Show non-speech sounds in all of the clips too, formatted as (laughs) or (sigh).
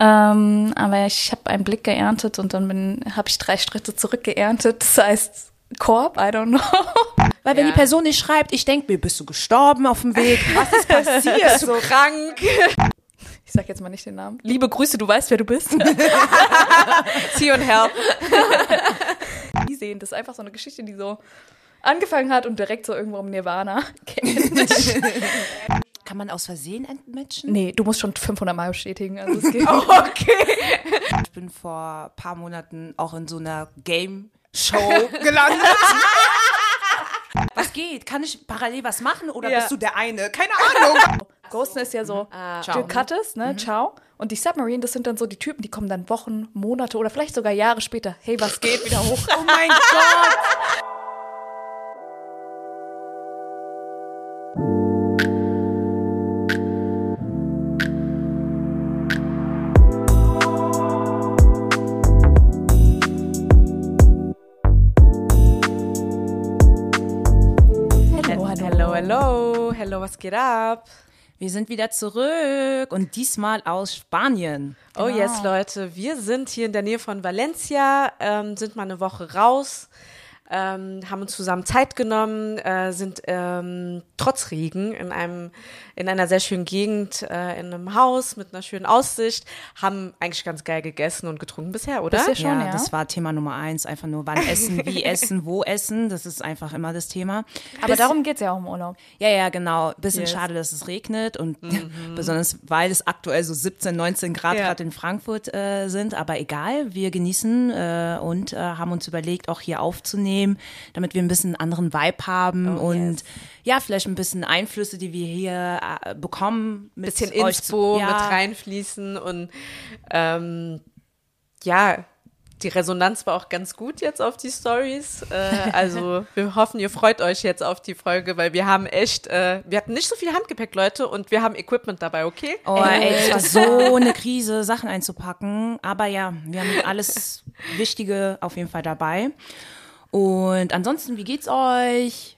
Ähm, aber ich habe einen Blick geerntet und dann habe ich drei Schritte zurückgeerntet. Das heißt Korb, I don't know. (laughs) Weil wenn Ja. die Person nicht schreibt, ich denke mir, bist du gestorben auf dem Weg? Was ist passiert? Bist du krank? Ich sag jetzt mal nicht den Namen. Liebe Grüße, du weißt, wer du bist. (laughs) See und help. (laughs) Die sehen, das ist einfach so eine Geschichte, die so angefangen hat und direkt so irgendwo im Nirvana. Kann man aus Versehen entmatchen? nee, du musst schon 500 Mal bestätigen. Also es (laughs) geht. Ich bin vor ein paar Monaten auch in so einer Game-Show (laughs) gelandet. Was geht? Kann ich parallel was machen oder Ja. bist du der eine? Keine Ahnung. (laughs) Ghosten ist ja so, Ciao. du cuttest, ne, ciao. Und die Submarine, das sind dann so die Typen, die kommen dann Wochen, Monate oder vielleicht sogar Jahre später. Hey, was geht? Wieder hoch. Oh mein Gott. Hello, was geht ab? Wir sind wieder zurück und diesmal aus Spanien. Oh yes, Leute, wir sind hier in der Nähe von Valencia, ähm, sind mal eine Woche raus, ähm, haben uns zusammen Zeit genommen, äh, sind ähm, trotz Regen in einem in einer sehr schönen Gegend, äh, in einem Haus mit einer schönen Aussicht, haben eigentlich ganz geil gegessen und getrunken bisher, oder? Bisher schon, ja. das war Thema Nummer eins. Einfach nur wann essen, wie (laughs) essen, wo essen. Das ist einfach immer das Thema. Aber darum geht's ja auch im Urlaub. Ja, ja, genau. Bisschen Yes. schade, dass es regnet und (laughs) besonders weil es aktuell so 17, 19 Grad Ja. gerade in Frankfurt äh, sind. Aber egal, wir genießen äh, und äh, haben uns überlegt, auch hier aufzunehmen, damit wir ein bisschen einen anderen Vibe haben Oh, und ja, vielleicht ein bisschen Einflüsse, die wir hier äh, bekommen, mit bisschen Inspo zu, ja, mit reinfließen und ähm, ja, die Resonanz war auch ganz gut jetzt auf die Stories. Äh, (laughs) also wir hoffen, ihr freut euch jetzt auf die Folge, weil wir haben echt, äh, wir hatten nicht so viel Handgepäck, Leute, und wir haben Equipment dabei, okay? Oh, ey, es war so (laughs) eine Krise, Sachen einzupacken. Aber ja, wir haben alles Wichtige auf jeden Fall dabei. Und ansonsten, wie geht's euch?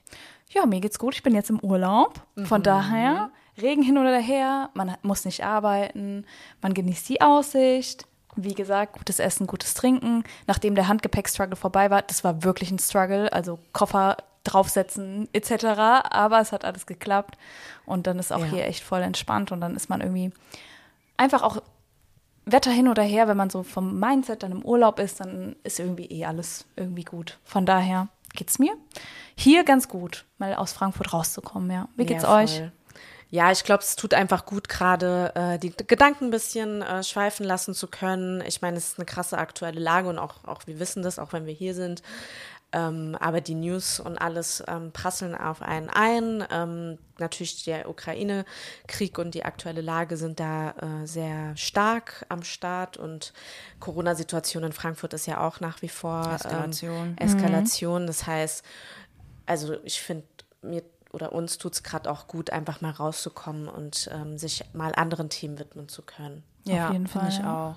Ja, mir geht's gut. Ich bin jetzt im Urlaub. Von daher, Regen hin oder her, man muss nicht arbeiten, man genießt die Aussicht. Wie gesagt, gutes Essen, gutes Trinken. Nachdem der Handgepäck-Struggle vorbei war, das war wirklich ein Struggle, also Koffer draufsetzen etc. Aber es hat alles geklappt und dann ist auch Ja. hier echt voll entspannt und dann ist man irgendwie einfach auch Wetter hin oder her, wenn man so vom Mindset dann im Urlaub ist, dann ist irgendwie eh alles irgendwie gut. Von daher geht's mir hier ganz gut, mal aus Frankfurt rauszukommen, ja. Wie geht's Ja, euch? Ja, ich glaube, es tut einfach gut, gerade äh, die Gedanken ein bisschen äh, schweifen lassen zu können. Ich meine, es ist eine krasse aktuelle Lage und auch, auch wir wissen das, auch wenn wir hier sind. Ähm, aber die News und alles ähm, prasseln auf einen ein. Ähm, natürlich der Ukraine-Krieg und die aktuelle Lage sind da äh, sehr stark am Start und Corona-Situation in Frankfurt ist ja auch nach wie vor Eskalation. Ähm, Eskalation. Das heißt, also ich finde mir oder uns tut es gerade auch gut, einfach mal rauszukommen und ähm, sich mal anderen Themen widmen zu können. Ja, jeden finde Fall, ich ja. auch.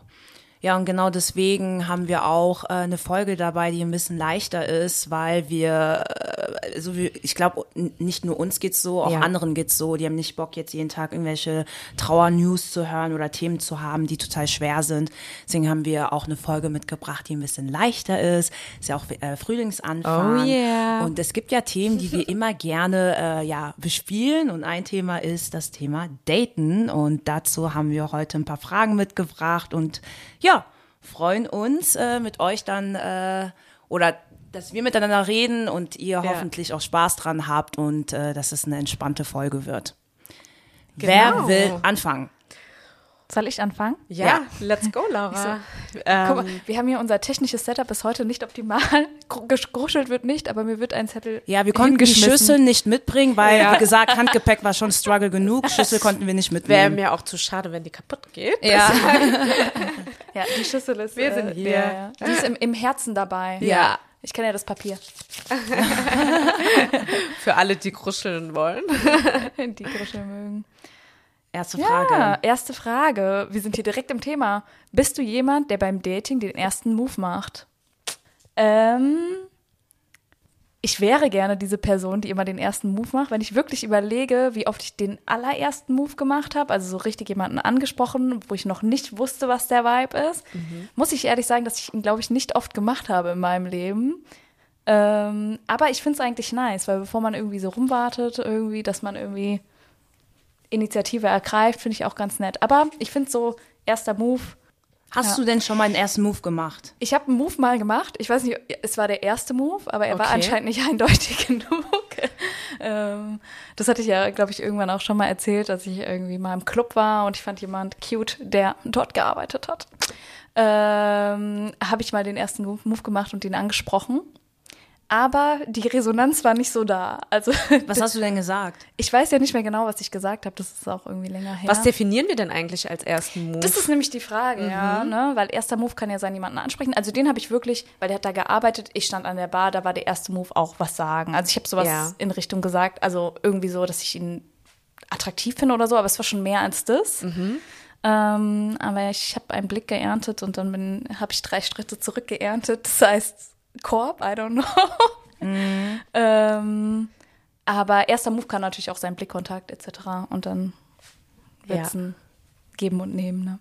Ja, und genau deswegen haben wir auch äh, eine Folge dabei, die ein bisschen leichter ist, weil wir, äh, also wir, ich glaube, nicht nur uns geht's so, auch Ja. anderen geht's so. Die haben nicht Bock, jetzt jeden Tag irgendwelche Trauernews zu hören oder Themen zu haben, die total schwer sind. Deswegen haben wir auch eine Folge mitgebracht, die ein bisschen leichter ist. Ist ja auch äh, Frühlingsanfang. Oh yeah. Und es gibt ja Themen, die wir (laughs) immer gerne äh, ja bespielen. Und ein Thema ist das Thema Daten. Und dazu haben wir heute ein paar Fragen mitgebracht und ja, freuen uns äh, mit euch dann äh, oder dass wir miteinander reden und ihr hoffentlich auch Spaß dran habt und äh, dass es eine entspannte Folge wird. Wer Genau. will anfangen? Soll ich anfangen? Ja, Ja. let's go, Laura. (laughs) Guck Ähm, mal, wir haben hier unser technisches Setup bis heute nicht optimal. (laughs) Gru- Gegruschelt wird nicht, aber mir wird ein Zettel Ja, wir konnten die hingeschmissen. Schüssel nicht mitbringen, weil, Ja. wie gesagt, Handgepäck war schon Struggle genug. Schüssel konnten wir nicht (laughs) Wäre mitnehmen. mir auch zu schade, wenn die kaputt geht. Ja. Ja, die Schüssel ist. Wir sind hier. Ja, ja. Die ist im, im Herzen dabei. Ja. Ich kenne ja das Papier. Für alle, die kruscheln wollen. Die Gruschel mögen. Erste Ja, Frage. erste Frage. Wir sind hier direkt im Thema. Bist du jemand, der beim Dating den ersten Move macht? Ähm, ich wäre gerne diese Person, die immer den ersten Move macht. Wenn ich wirklich überlege, wie oft ich den allerersten Move gemacht habe, also so richtig jemanden angesprochen, wo ich noch nicht wusste, was der Vibe ist, mhm. muss ich ehrlich sagen, dass ich ihn, glaube ich, nicht oft gemacht habe in meinem Leben. Ähm, aber ich finde es eigentlich nice, weil bevor man irgendwie so rumwartet, irgendwie, dass man irgendwie Initiative ergreift, finde ich auch ganz nett. Aber ich finde so, erster Move, Hast ja. du denn schon mal einen ersten Move gemacht? Ich habe einen Move mal gemacht. Ich weiß nicht, es war der erste Move, aber er okay. war anscheinend nicht (laughs) eindeutig genug. ähm, das hatte ich ja, glaube ich, irgendwann auch schon mal erzählt, dass ich irgendwie mal im Club war und ich fand jemand cute, der dort gearbeitet hat. Ähm, habe ich mal den ersten Move gemacht und ihn angesprochen aber die Resonanz war nicht so da. Also (laughs) was hast du denn gesagt? Ich weiß ja nicht mehr genau, was ich gesagt habe. Das ist auch irgendwie länger her. Was definieren wir denn eigentlich als ersten Move? Das ist nämlich die Frage, mhm. ja, ne? weil erster Move kann ja sein, jemanden ansprechen. Also den habe ich wirklich, weil der hat da gearbeitet. Ich stand an der Bar, da war der erste Move auch was sagen. Also ich habe sowas ja. in Richtung gesagt, also irgendwie so, dass ich ihn attraktiv finde oder so, aber es war schon mehr als das. Mhm. Ähm, aber ich habe einen Blick geerntet und dann habe ich drei Schritte zurückgeerntet. Das heißt, Korb, I don't know. (laughs) Mhm. ähm, aber erster Move kann natürlich auch sein Blickkontakt etc. Und dann wird es ja. ein Geben und Nehmen. Ne?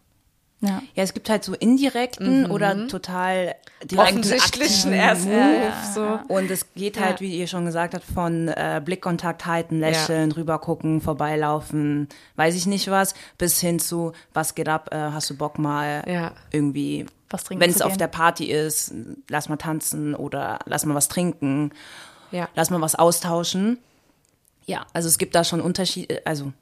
Ja. ja, es gibt halt so indirekten mhm. oder total offensichtlichen ersten Move. Ja, ja, so. Und es geht halt, wie ihr schon gesagt habt, von äh, Blickkontakt halten, lächeln, rübergucken, vorbeilaufen, weiß ich nicht was, bis hin zu, was geht ab, äh, hast du Bock mal irgendwie, wenn es auf der Party ist, lass mal tanzen oder lass mal was trinken, lass mal was austauschen. Ja, also es gibt da schon Unterschiede, also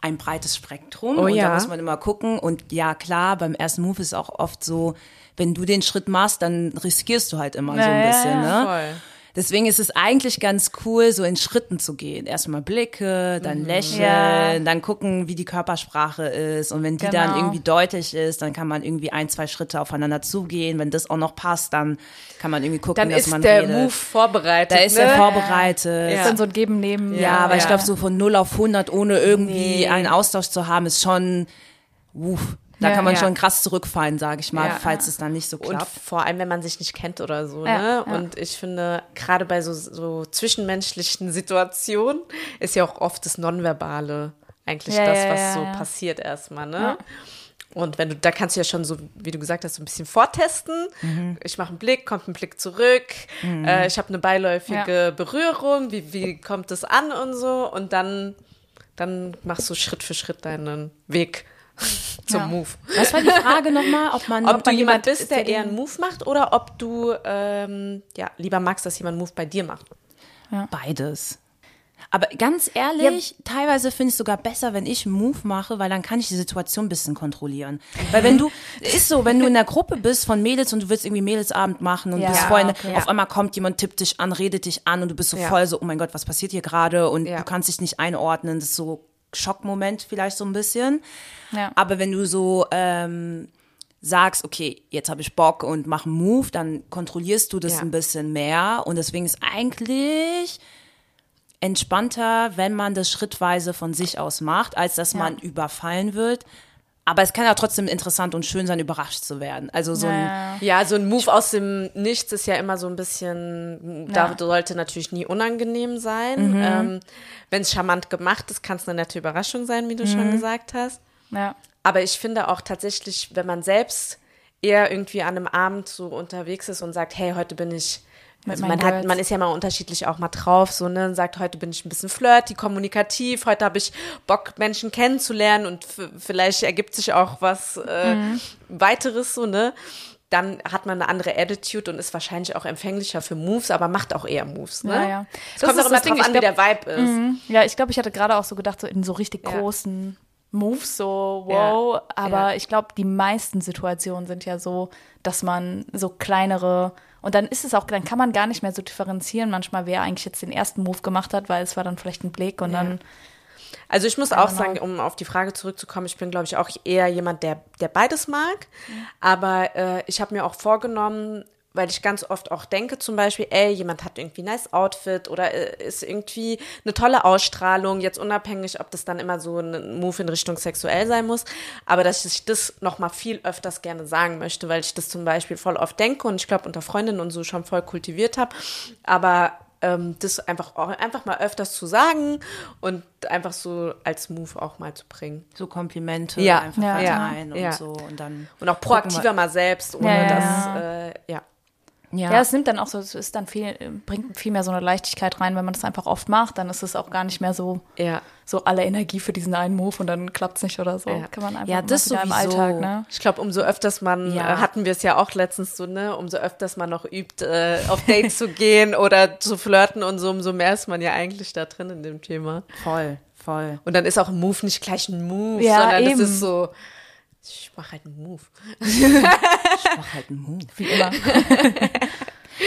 ein breites Spektrum oh, und ja. da muss man immer gucken. Und ja, klar, beim ersten Move ist es auch oft so, wenn du den Schritt machst, dann riskierst du halt immer ja, so ein bisschen. Ne? Voll. Deswegen ist es eigentlich ganz cool, so in Schritten zu gehen. Erstmal Blicke, dann mhm. lächeln, ja. dann gucken, wie die Körpersprache ist. Und wenn die genau. dann irgendwie deutlich ist, dann kann man irgendwie ein, zwei Schritte aufeinander zugehen. Wenn das auch noch passt, dann kann man irgendwie gucken, dann dass man Dann ist der Move vorbereitet. Da ist ne? er vorbereitet. Ja. Ist dann so ein Geben neben. Ja, aber ich glaube, so von 0 auf 100, ohne irgendwie nee. einen Austausch zu haben, ist schon, uff, da ja, kann man ja. schon krass zurückfallen, sage ich mal, ja, falls es dann nicht so klappt. Und vor allem, wenn man sich nicht kennt oder so. ne? Und ich finde, gerade bei so, so zwischenmenschlichen (laughs) Situationen ist ja auch oft das Nonverbale eigentlich das, was so passiert erstmal. Ne? Und wenn du, da kannst du ja schon so, wie du gesagt hast, so ein bisschen vortesten. Mhm. Ich mache einen Blick, kommt ein Blick zurück. Mhm. Äh, ich habe eine beiläufige Berührung. Wie, wie kommt das an und so? Und dann, dann machst du Schritt für Schritt deinen Weg zum ja. Move. Was war die Frage nochmal? Ob, man, ob, ob du jemand bist, der eher einen Move macht oder ob du ähm, ja, lieber magst, dass jemand einen Move bei dir macht? Ja. Beides. Aber ganz ehrlich, ja. teilweise finde ich es sogar besser, wenn ich einen Move mache, weil dann kann ich die Situation ein bisschen kontrollieren. Weil wenn du, (laughs) ist so, wenn du in der Gruppe bist von Mädels und du willst irgendwie Mädelsabend machen und ja, bist voll, okay, auf einmal kommt jemand, tippt dich an, redet dich an und du bist so voll so, oh mein Gott, was passiert hier gerade? Und du kannst dich nicht einordnen. Das ist so Schockmoment vielleicht so ein bisschen. Ja. Aber wenn du so ähm, sagst, okay, jetzt habe ich Bock und mach einen Move, dann kontrollierst du das ja. ein bisschen mehr. Und deswegen ist eigentlich entspannter, wenn man das schrittweise von sich aus macht, als dass ja. man überfallen wird. Aber es kann ja trotzdem interessant und schön sein, überrascht zu werden. Also so ein ja, so ein Move aus dem Nichts ist ja immer so ein bisschen, ja. da sollte natürlich nie unangenehm sein. Mhm. Ähm, Wenn es charmant gemacht ist, kann es eine nette Überraschung sein, wie du mhm. schon gesagt hast. Ja. Aber ich finde auch tatsächlich, wenn man selbst eher irgendwie an einem Abend so unterwegs ist und sagt, hey, heute bin ich also man, hat, man ist ja mal unterschiedlich auch mal drauf, so, ne, und sagt, heute bin ich ein bisschen flirty, kommunikativ, heute habe ich Bock, Menschen kennenzulernen und vielleicht ergibt sich auch was äh, mhm. weiteres, so, ne. Dann hat man eine andere Attitude und ist wahrscheinlich auch empfänglicher für Moves, aber macht auch eher Moves, ne? Ja, ja. Es kommt auch immer drauf an, wie der Vibe ist. Mhm. Ja, ich glaube, ich hatte gerade auch so gedacht, so in so richtig ja. großen Moves, so wow, ja. aber ich glaube, die meisten Situationen sind ja so, dass man so kleinere und dann ist es auch, dann kann man gar nicht mehr so differenzieren, manchmal, wer eigentlich jetzt den ersten Move gemacht hat, weil es war dann vielleicht ein Blick und ja. dann. Also ich muss auch sagen, um auf die Frage zurückzukommen, ich bin, glaube ich, auch eher jemand, der, der beides mag. Mhm. Aber äh, ich habe mir auch vorgenommen, weil ich ganz oft auch denke, zum Beispiel, ey, jemand hat irgendwie ein nice Outfit oder äh, ist irgendwie eine tolle Ausstrahlung, jetzt unabhängig, ob das dann immer so ein Move in Richtung sexuell sein muss, aber dass ich das nochmal viel öfters gerne sagen möchte, weil ich das zum Beispiel voll oft denke und ich glaube unter Freundinnen und so schon voll kultiviert habe, aber ähm, das einfach, auch, einfach mal öfters zu sagen und einfach so als Move auch mal zu bringen. So Komplimente Ja. einfach Ja. verteilen Ja. und so. Und dann Und auch proaktiver mal selbst, ohne Ja, ja, dass, ja. äh, ja. Ja. Ja, es nimmt dann auch so, es ist dann viel, bringt viel mehr so eine Leichtigkeit rein, wenn man das einfach oft macht, dann ist es auch gar nicht mehr so, Ja. so alle Energie für diesen einen Move und dann klappt es nicht oder so. Ja. Kann man einfach Ja, das wieder im sowieso. Alltag, ne? Ich glaube, umso öfters man, Ja. äh, hatten wir es ja auch letztens so, ne, umso öfters man noch übt, äh, auf Dates zu gehen oder zu flirten und so, umso mehr ist man ja eigentlich da drin in dem Thema. voll, voll. Und dann ist auch ein Move nicht gleich ein Move, Ja, sondern eben. das ist so, ich mache halt einen Move. Ich mach halt einen Move. Wie immer.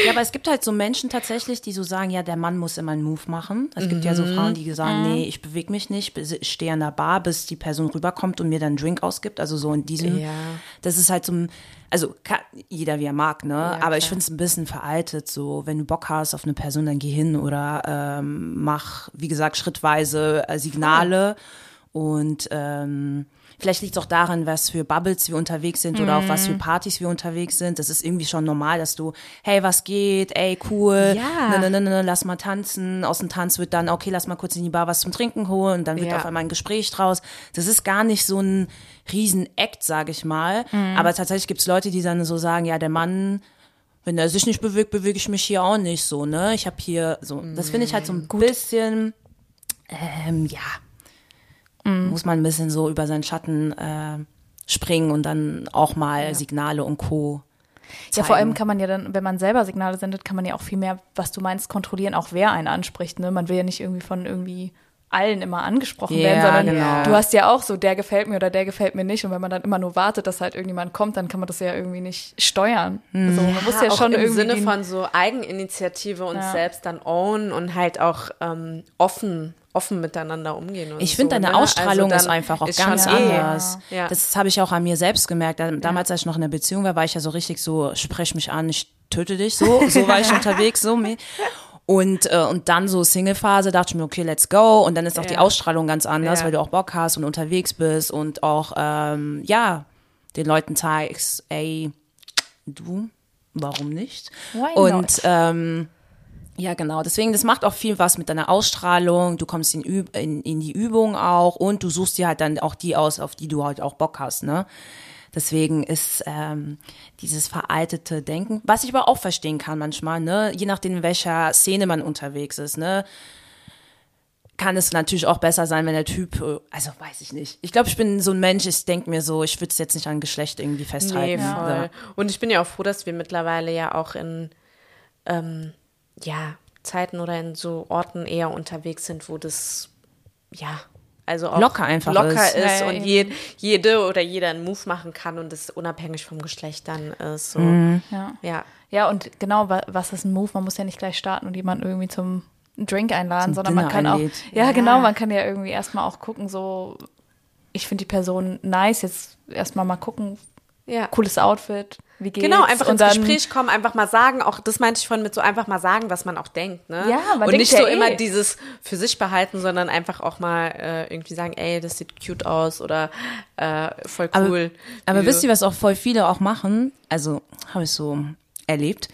Ja, aber es gibt halt so Menschen tatsächlich, die so sagen, ja, der Mann muss immer einen Move machen. Es gibt ja so Mhm. Frauen, die sagen, nee, ich bewege mich nicht, ich stehe an der Bar, bis die Person rüberkommt und mir dann einen Drink ausgibt. Also so in diesem, Ja. das ist halt so ein, also kann, jeder wie er mag, ne? aber ich klar. finde es ein bisschen veraltet. So, wenn du Bock hast auf eine Person, dann geh hin oder ähm, mach, wie gesagt, schrittweise äh, Signale und ähm, Vielleicht liegt es auch daran, was für Bubbles wir unterwegs sind oder auf Mhm. was für Partys wir unterwegs sind. Das ist irgendwie schon normal, dass du, hey, was geht? Ey, cool. Ja. Ne, ne, ne, ne, lass mal tanzen. Aus dem Tanz wird dann, okay, lass mal kurz in die Bar was zum Trinken holen. Und dann wird Ja. auf einmal ein Gespräch draus. Das ist gar nicht so ein Riesen-Act, sage ich mal. Mhm. Aber tatsächlich gibt es Leute, die dann so sagen, ja, der Mann wenn er sich nicht bewegt, bewege ich mich hier auch nicht so, ne? Ich habe hier so, das finde ich halt so ein bisschen, ähm, ja, muss man ein bisschen so über seinen Schatten äh, springen und dann auch mal Signale und Co. Ja, vor allem zeigen. kann man ja dann, wenn man selber Signale sendet, kann man ja auch viel mehr, was du meinst, kontrollieren, auch wer einen anspricht. Ne? Man will ja nicht irgendwie von irgendwie allen immer angesprochen Ja, werden, sondern genau. du hast ja auch so, der gefällt mir oder der gefällt mir nicht. Und wenn man dann immer nur wartet, dass halt irgendjemand kommt, dann kann man das ja irgendwie nicht steuern. Hm. So, man muss ja auch schon im irgendwie Sinne von so Eigeninitiative und Ja. selbst dann own und halt auch ähm, offen offen miteinander umgehen. Und Ich finde, so, deine ne? Also, Also Ausstrahlung dann ist einfach auch ist ganz schon eh- anders. Ja. Das habe ich auch an mir selbst gemerkt. Da- Damals, als ich noch in einer Beziehung war, war ich ja so richtig so, sprech mich an, ich töte dich, so, so war ich (laughs) unterwegs, so. Und, äh, und dann so Single-Phase, dachte ich mir, okay, let's go. Und dann ist auch die Ja. Ausstrahlung ganz anders, Ja. weil du auch Bock hast und unterwegs bist und auch, ähm, ja, den Leuten zeigst, ey, du, warum nicht? Why und not? ähm, ja, genau. Deswegen, das macht auch viel was mit deiner Ausstrahlung. Du kommst in, Üb in, in die Übung auch und du suchst dir halt dann auch die aus, auf die du halt auch Bock hast, ne? Deswegen ist ähm, dieses veraltete Denken, was ich aber auch verstehen kann manchmal, ne? Je nachdem, in welcher Szene man unterwegs ist, ne? Kann es natürlich auch besser sein, wenn der Typ, äh, also weiß ich nicht. Ich glaube, ich bin so ein Mensch, ich denke mir so, ich würde es jetzt nicht an Geschlecht irgendwie Nee, festhalten. voll. Und ich bin ja auch froh, dass wir mittlerweile ja auch in ähm, ja, Zeiten oder in so Orten eher unterwegs sind, wo das ja also auch Locker einfach locker ist. ist, Ja, und je, jede oder jeder einen Move machen kann und es unabhängig vom Geschlecht dann ist. So. Mhm. Ja. Ja. ja, und genau, wa- was ist ein Move? Man muss ja nicht gleich starten und jemanden irgendwie zum Drink einladen, Zum sondern man Dinner kann einlädt. auch, ja, genau, man kann ja irgendwie erstmal auch gucken, so, ich finde die Person nice, jetzt erstmal mal gucken, Ja. cooles Outfit, wie geht's? Genau, einfach und ins dann, Gespräch kommen, einfach mal sagen, auch das meinte ich von mit so einfach mal sagen, was man auch denkt, ne? Ja, man Und nicht ja so eh. immer dieses für sich behalten, sondern einfach auch mal äh, irgendwie sagen, ey, das sieht cute aus oder äh, voll cool. Aber Wie wisst ihr, was auch voll viele auch machen? Also, habe ich so erlebt.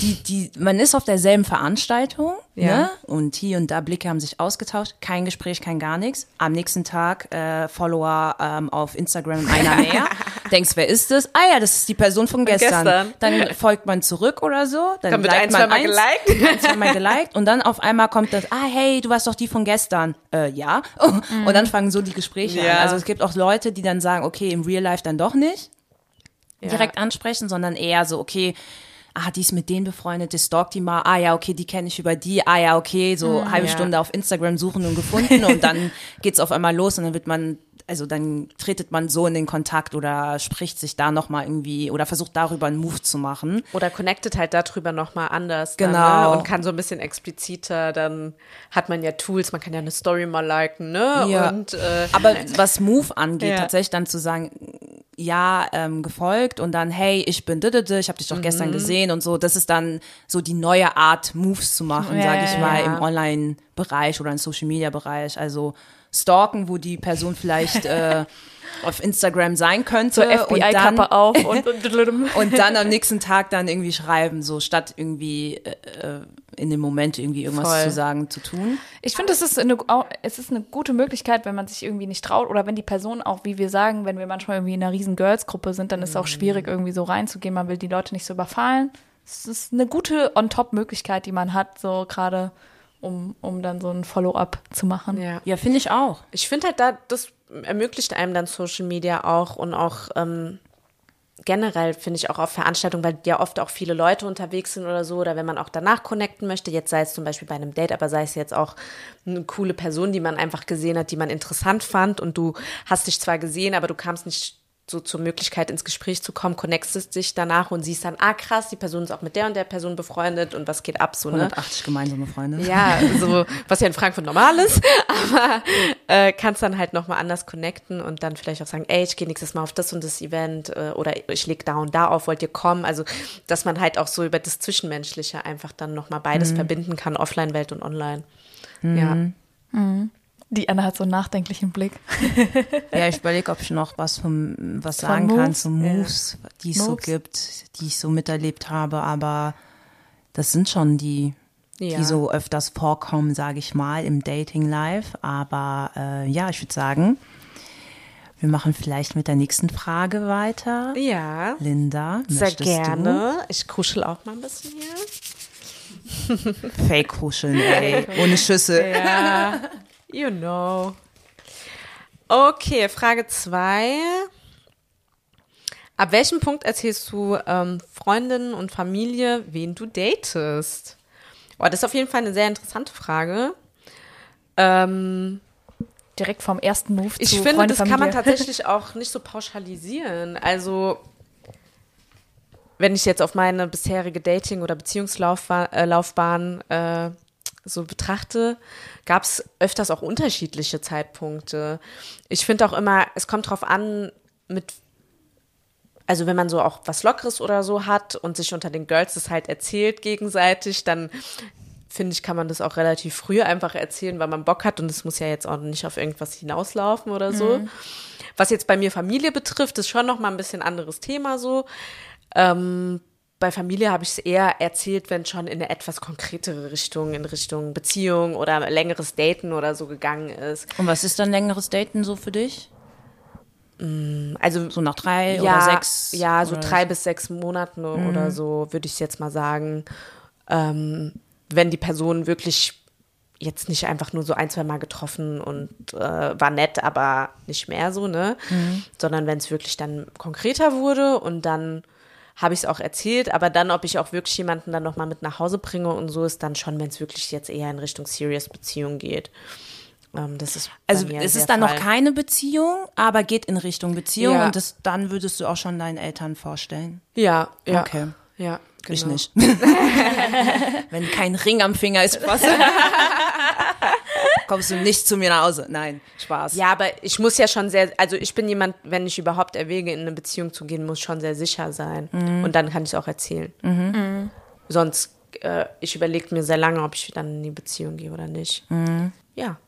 Die, die, man ist auf derselben Veranstaltung, Ja. ne? Und hier und da Blicke haben sich ausgetauscht. Kein Gespräch, kein gar nichts. Am nächsten Tag äh, Follower ähm, auf Instagram einer mehr. (laughs) Denkst, wer ist das? Ah ja, das ist die Person von gestern. gestern. Dann folgt man zurück oder so. Dann, Dann wird ein, man zweimal eins, geliked. ein, zweimal geliked und dann auf einmal kommt das, ah hey, du warst doch die von gestern. Äh, ja. (laughs) Und dann fangen so die Gespräche Ja. an. Also es gibt auch Leute, die dann sagen, okay, im Real Life dann doch nicht Ja. direkt ansprechen, sondern eher so, okay, ah, die ist mit denen befreundet, die stalkt die mal, ah ja, okay, die kenne ich über die, ah ja, okay, so halbe ja. Stunde auf Instagram suchen und gefunden und dann (laughs) geht's auf einmal los und dann wird man, also dann tretet man so in den Kontakt oder spricht sich da nochmal irgendwie oder versucht darüber einen Move zu machen. Oder connectet halt darüber nochmal anders. Genau. Dann, ne? Und kann so ein bisschen expliziter, dann hat man ja Tools, man kann ja eine Story mal liken, ne? Ja. Und äh, Aber was Move angeht, Ja. tatsächlich dann zu sagen, ja, ähm, gefolgt und dann, hey, ich bin didede, ich habe dich doch Mhm. gestern gesehen und so, das ist dann so die neue Art, Moves zu machen, Ja, sage ich mal, im Online-Bereich oder im Social-Media-Bereich. Also stalken, wo die Person vielleicht äh, (laughs) auf Instagram sein könnte so und dann, FBI-Kappe auf und, (laughs) und und dann am nächsten Tag dann irgendwie schreiben, so statt irgendwie äh, äh, in dem Moment irgendwie irgendwas Voll. zu sagen, zu tun. Ich finde, es ist eine, es ist eine gute Möglichkeit, wenn man sich irgendwie nicht traut oder wenn die Person auch, wie wir sagen, wenn wir manchmal irgendwie in einer riesen Girls-Gruppe sind, dann ist es auch schwierig, irgendwie so reinzugehen. Man will die Leute nicht so überfallen. Es ist eine gute On-Top-Möglichkeit, die man hat, so gerade, um, um dann so ein Follow-up zu machen. Ja. Ja, finde ich auch. Ich finde halt, da, das ermöglicht einem dann Social Media auch und auch ähm, generell finde ich auch auf Veranstaltungen, weil ja oft auch viele Leute unterwegs sind oder so, oder wenn man auch danach connecten möchte, jetzt sei es zum Beispiel bei einem Date, aber sei es jetzt auch eine coole Person, die man einfach gesehen hat, die man interessant fand und du hast dich zwar gesehen, aber du kamst nicht so zur Möglichkeit ins Gespräch zu kommen, connectest dich danach und siehst dann, ah krass, die Person ist auch mit der und der Person befreundet und was geht ab so, ne? 180 gemeinsame Freunde. Ja, so, was ja in Frankfurt normal ist, (laughs) aber äh, kannst dann halt nochmal anders connecten und dann vielleicht auch sagen, ey, ich gehe nächstes Mal auf das und das Event äh, oder ich leg da und da auf, wollt ihr kommen? Also, dass man halt auch so über das Zwischenmenschliche einfach dann nochmal beides verbinden kann, Offline-Welt und Online. Ja. Die Anna hat so einen nachdenklichen Blick. Ja, ich überlege, ob ich noch was vom, was Von sagen kann Moves? zu Moves, die es so Moves? gibt, die ich so miterlebt habe, aber das sind schon die, Ja. die so öfters vorkommen, sage ich mal, im Dating Live. Aber äh, ja, ich würde sagen, wir machen vielleicht mit der nächsten Frage weiter. Ja, Linda, sehr gerne. Ich kuschel auch mal ein bisschen hier. du Fake kuscheln, ey, ohne Schüssel. Ja, (laughs) you know. Okay, Frage zwei. Ab welchem Punkt erzählst du ähm, Freundinnen und Familie, wen du datest? Oh, das ist auf jeden Fall eine sehr interessante Frage. Ähm, Direkt vom ersten Move ich zu finde, Freunde, das kann man Familie. tatsächlich auch nicht so pauschalisieren. Also, wenn ich jetzt auf meine bisherige Dating- oder Beziehungslaufbahn äh, Laufbahn, äh, so betrachte, gab es öfters auch unterschiedliche Zeitpunkte. Ich finde auch immer, es kommt drauf an, mit also wenn man so auch was Lockeres oder so hat und sich unter den Girls das halt erzählt gegenseitig, dann finde ich, kann man das auch relativ früh einfach erzählen, weil man Bock hat und es muss ja jetzt auch nicht auf irgendwas hinauslaufen oder so. Was jetzt bei mir Familie betrifft, ist schon noch mal ein bisschen anderes Thema so. Ähm, bei Familie habe ich es eher erzählt, wenn schon in eine etwas konkretere Richtung, in Richtung Beziehung oder längeres Daten oder so gegangen ist. Und was ist dann längeres Daten so für dich? Also So nach drei ja, oder sechs? Ja, so drei bis sechs Monate oder so, würde ich jetzt mal sagen. Ähm, wenn die Person wirklich jetzt nicht einfach nur so ein, zwei Mal getroffen und äh, war nett, aber nicht mehr so, ne? Sondern wenn es wirklich dann konkreter wurde und dann habe ich es auch erzählt, aber dann, ob ich auch wirklich jemanden dann nochmal mit nach Hause bringe und so ist dann schon, wenn es wirklich jetzt eher in Richtung Serious Beziehung geht. Ähm, das ist Also es ist dann Fall. noch keine Beziehung, aber geht in Richtung Beziehung Ja. und das, dann würdest du auch schon deinen Eltern vorstellen. Ja, ja. Okay. Ja, Ich genau. nicht. (laughs) Wenn kein Ring am Finger ist, was? (laughs) Kommst du nicht zu mir nach Hause? Nein, Spaß. Ja, aber ich muss ja schon sehr, also ich bin jemand, wenn ich überhaupt erwäge, in eine Beziehung zu gehen, muss schon sehr sicher sein. Und dann kann ich es auch erzählen. Sonst, äh, ich überlege mir sehr lange, ob ich dann in die Beziehung gehe oder nicht. Ja.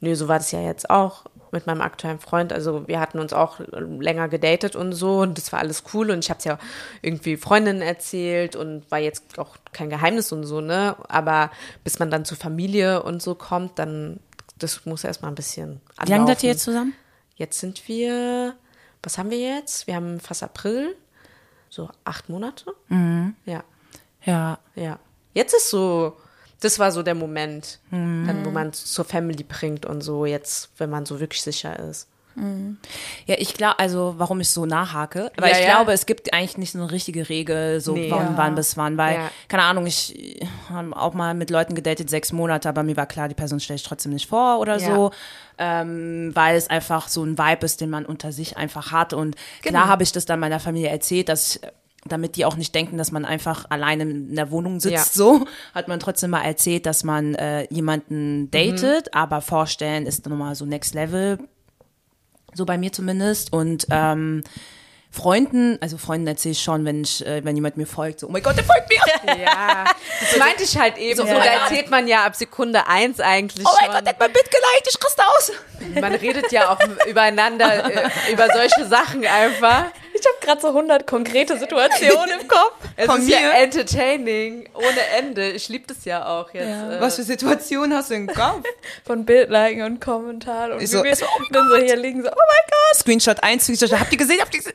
Nö, so war das ja jetzt auch mit meinem aktuellen Freund. Also wir hatten uns auch länger gedatet und so und das war alles cool und ich habe es ja irgendwie Freundinnen erzählt und war jetzt auch kein Geheimnis und so, ne? Aber bis man dann zur Familie und so kommt, dann das muss erstmal ein bisschen anlaufen. Wie lange seid ihr jetzt zusammen? Jetzt sind wir, was haben wir jetzt? Wir haben fast April, so acht Monate. Ja, Ja. ja. Jetzt ist so, das war so der Moment, dann, wo man es zur Family bringt und so jetzt, wenn man so wirklich sicher ist. Ja, ich glaube, also warum ich so nachhake, weil Ja, ich ja. glaube, es gibt eigentlich nicht so eine richtige Regel, so Nee. von Ja. wann bis wann, weil, keine Ahnung, ich habe auch mal mit Leuten gedatet, sechs Monate, aber mir war klar, die Person stelle ich trotzdem nicht vor oder so, ähm, weil es einfach so ein Vibe ist, den man unter sich einfach hat und Genau. klar habe ich das dann meiner Familie erzählt, dass ich, damit die auch nicht denken, dass man einfach alleine in der Wohnung sitzt, Ja. so, hat man trotzdem mal erzählt, dass man äh, jemanden datet, Mhm. aber vorstellen ist nochmal so Next Level, so bei mir zumindest. Und ähm, Freunden, also Freunden erzähle ich schon, wenn ich, äh, wenn jemand mir folgt, so, oh mein Gott, der folgt mir. (laughs) Ja, das meinte ich halt eben. So, So, oh da erzählt man ja ab Sekunde eins eigentlich Oh mein schon. Gott, der hat mein Bild geliked, ich raste aus. Man redet ja auch übereinander, äh, über solche Sachen einfach. Ich habe gerade so 100 konkrete Situationen im Kopf. (laughs) Es Von ist mir? ja entertaining ohne Ende. Ich liebe das ja auch jetzt. Ja. Äh, Was für Situationen hast du im Kopf? (laughs) Von Bildliken und Kommentaren. Und Ich wie so- wir dann so hier liegen, so, oh mein Gott. Screenshot 1, Screenshot, habt ihr gesehen? Habt ihr gesehen?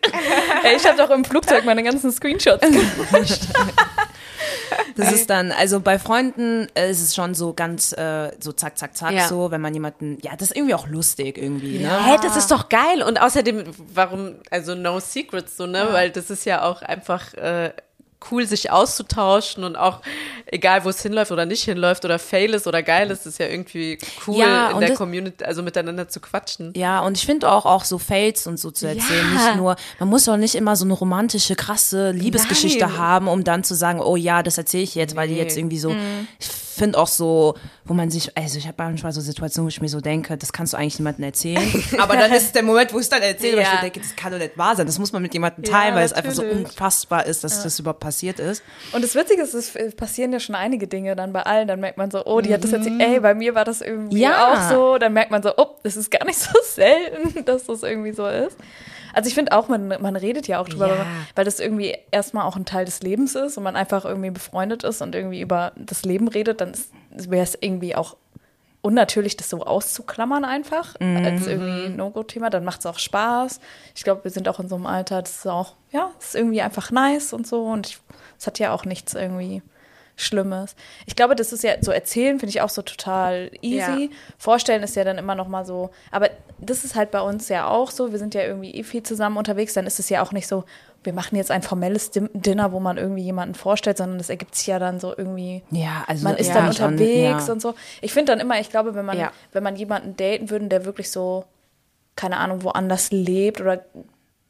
Ey, ich habe doch im Flugzeug meine ganzen Screenshots (laughs) gemacht. Das ist dann, also bei Freunden äh, ist es schon so ganz äh, so zack, zack, zack, Ja. so, wenn man jemanden, ja, das ist irgendwie auch lustig irgendwie, ne? Hä, das ist doch geil. Und außerdem, warum, also no secrets so, ne? Weil das ist ja auch einfach äh, cool, sich auszutauschen und auch, egal wo es hinläuft oder nicht hinläuft oder fail ist oder geil ist, ist ja irgendwie cool Ja, in der das- Community, also miteinander zu quatschen. Ja, und ich finde auch, auch so Fails und so zu erzählen, Ja. nicht nur, man muss auch nicht immer so eine romantische, krasse Liebesgeschichte Nein. haben, um dann zu sagen, oh ja, das erzähle ich jetzt, weil die Nee. jetzt irgendwie so, ich finde auch so, wo man sich, also ich habe manchmal so Situationen, wo ich mir so denke, das kannst du eigentlich niemandem erzählen. (laughs) Aber dann ist der Moment, wo ich es dann erzähle, weil ich Ja. denke, das kann doch nicht wahr sein, das muss man mit jemandem teilen, weil es einfach so unfassbar ist, dass das überhaupt passiert ist. Und das Witzige ist, es passieren ja schon einige Dinge dann bei allen. Dann merkt man so, oh, die hat das jetzt, ey, bei mir war das irgendwie Ja. auch so. Dann merkt man so, oh, das ist gar nicht so (laughs) selten, dass das irgendwie so ist. Also ich finde auch, man, man redet ja auch drüber, Ja. weil, das irgendwie erstmal auch ein Teil des Lebens ist und man einfach irgendwie befreundet ist und irgendwie über das Leben redet, dann wäre es irgendwie auch unnatürlich, das so auszuklammern einfach als irgendwie ein No-Go-Thema. Dann macht es auch Spaß. Ich glaube, wir sind auch in so einem Alter, das ist auch, ja, es ist irgendwie einfach nice und so. Und es hat ja auch nichts irgendwie Schlimmes. Ich glaube, das ist ja so erzählen, finde ich auch so total easy. Ja. Vorstellen ist ja dann immer noch mal so. Aber das ist halt bei uns ja auch so. Wir sind ja irgendwie eh viel zusammen unterwegs. Dann ist es ja auch nicht so, wir machen jetzt ein formelles Dinner, wo man irgendwie jemanden vorstellt, sondern das ergibt sich ja dann so irgendwie Ja, also man ist ja, dann schon, unterwegs ja. und so. Ich finde dann immer, ich glaube, wenn man, Ja. wenn man jemanden daten würde, der wirklich so, keine Ahnung, woanders lebt oder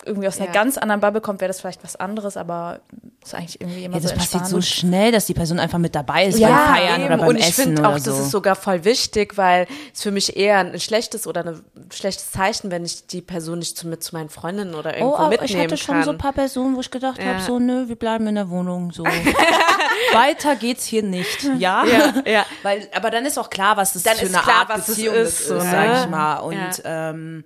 irgendwie aus einer ganz anderen Bubble kommt, wäre das vielleicht was anderes, aber ist eigentlich irgendwie immer Ja, das so passiert so schnell, dass die Person einfach mit dabei ist Ja, beim Feiern eben. oder beim und ich finde auch, so. das ist sogar voll wichtig, weil es für mich eher ein schlechtes oder ein schlechtes Zeichen, wenn ich die Person nicht zu, mit zu meinen Freundinnen oder irgendwo Oh, aber mitnehmen ich hatte schon kann. so ein paar Personen, wo ich gedacht Ja. habe, so, nö, wir bleiben in der Wohnung, so. (laughs) Weiter geht's hier nicht, ja? Ja, ja. Weil, aber dann ist auch klar, was das Dann für ist eine klar, Art was es Beziehung ist, das so, ist, ne? sag ich mal. Und Ja. ähm,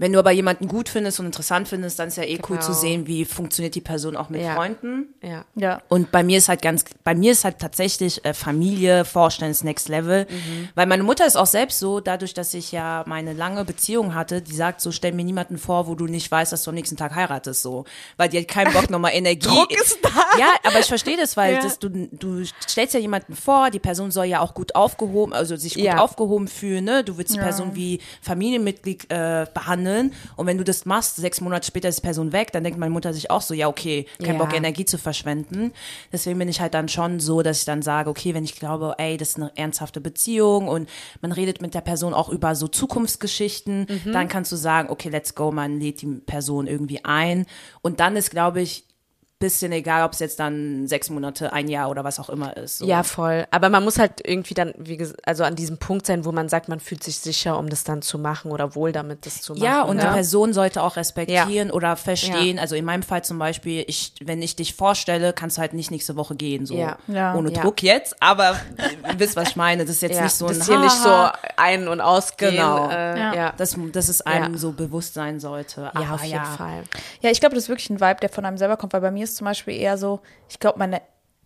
wenn du aber jemanden gut findest und interessant findest, dann ist ja eh cool Genau. zu sehen, wie funktioniert die Person auch mit Ja. Freunden. Ja. Ja. Und bei mir ist halt ganz, bei mir ist halt tatsächlich äh, Familie, Vorstellen ist Next Level. Weil meine Mutter ist auch selbst so, dadurch, dass ich ja meine lange Beziehung hatte, die sagt so, stell mir niemanden vor, wo du nicht weißt, dass du am nächsten Tag heiratest, so. Weil die hat keinen Bock, nochmal (laughs) Energie. Druck ist da. Ja, aber ich verstehe das, weil Ja. das, du, du stellst ja jemanden vor, die Person soll ja auch gut aufgehoben, also sich gut Ja. aufgehoben fühlen, ne? Du willst die Person wie Familienmitglied äh, behandeln. Und wenn du das machst, sechs Monate später ist die Person weg, dann denkt meine Mutter sich auch so, ja, okay, kein Ja. Bock, Energie zu verschwenden. Deswegen bin ich halt dann schon so, dass ich dann sage, okay, wenn ich glaube, ey, das ist eine ernsthafte Beziehung und man redet mit der Person auch über so Zukunftsgeschichten, Mhm. dann kannst du sagen, okay, let's go, man lädt die Person irgendwie ein. Und dann ist, glaube ich, bisschen egal, ob es jetzt dann sechs Monate, ein Jahr oder was auch immer ist. So. Ja, voll. Aber man muss halt irgendwie dann, wie gesagt, also an diesem Punkt sein, wo man sagt, man fühlt sich sicher, um das dann zu machen oder wohl damit das zu machen. Ja, und ne? die Person sollte auch respektieren oder verstehen. Ja. Also in meinem Fall zum Beispiel, ich, wenn ich dich vorstelle, kannst du halt nicht nächste Woche gehen, so Ja. Ja. ohne Ja. Druck jetzt. Aber wisst, was ich meine. Das ist jetzt ja, nicht so ein das hier nicht so ein- und ausgehen. Genau. Äh, Ja. ja. dass, dass es einem Ja. so bewusst sein sollte. Ja, Aber auf jeden Fall. Ja, ich glaube, das ist wirklich ein Vibe, der von einem selber kommt, weil bei mir ist zum Beispiel eher so, ich glaube, meine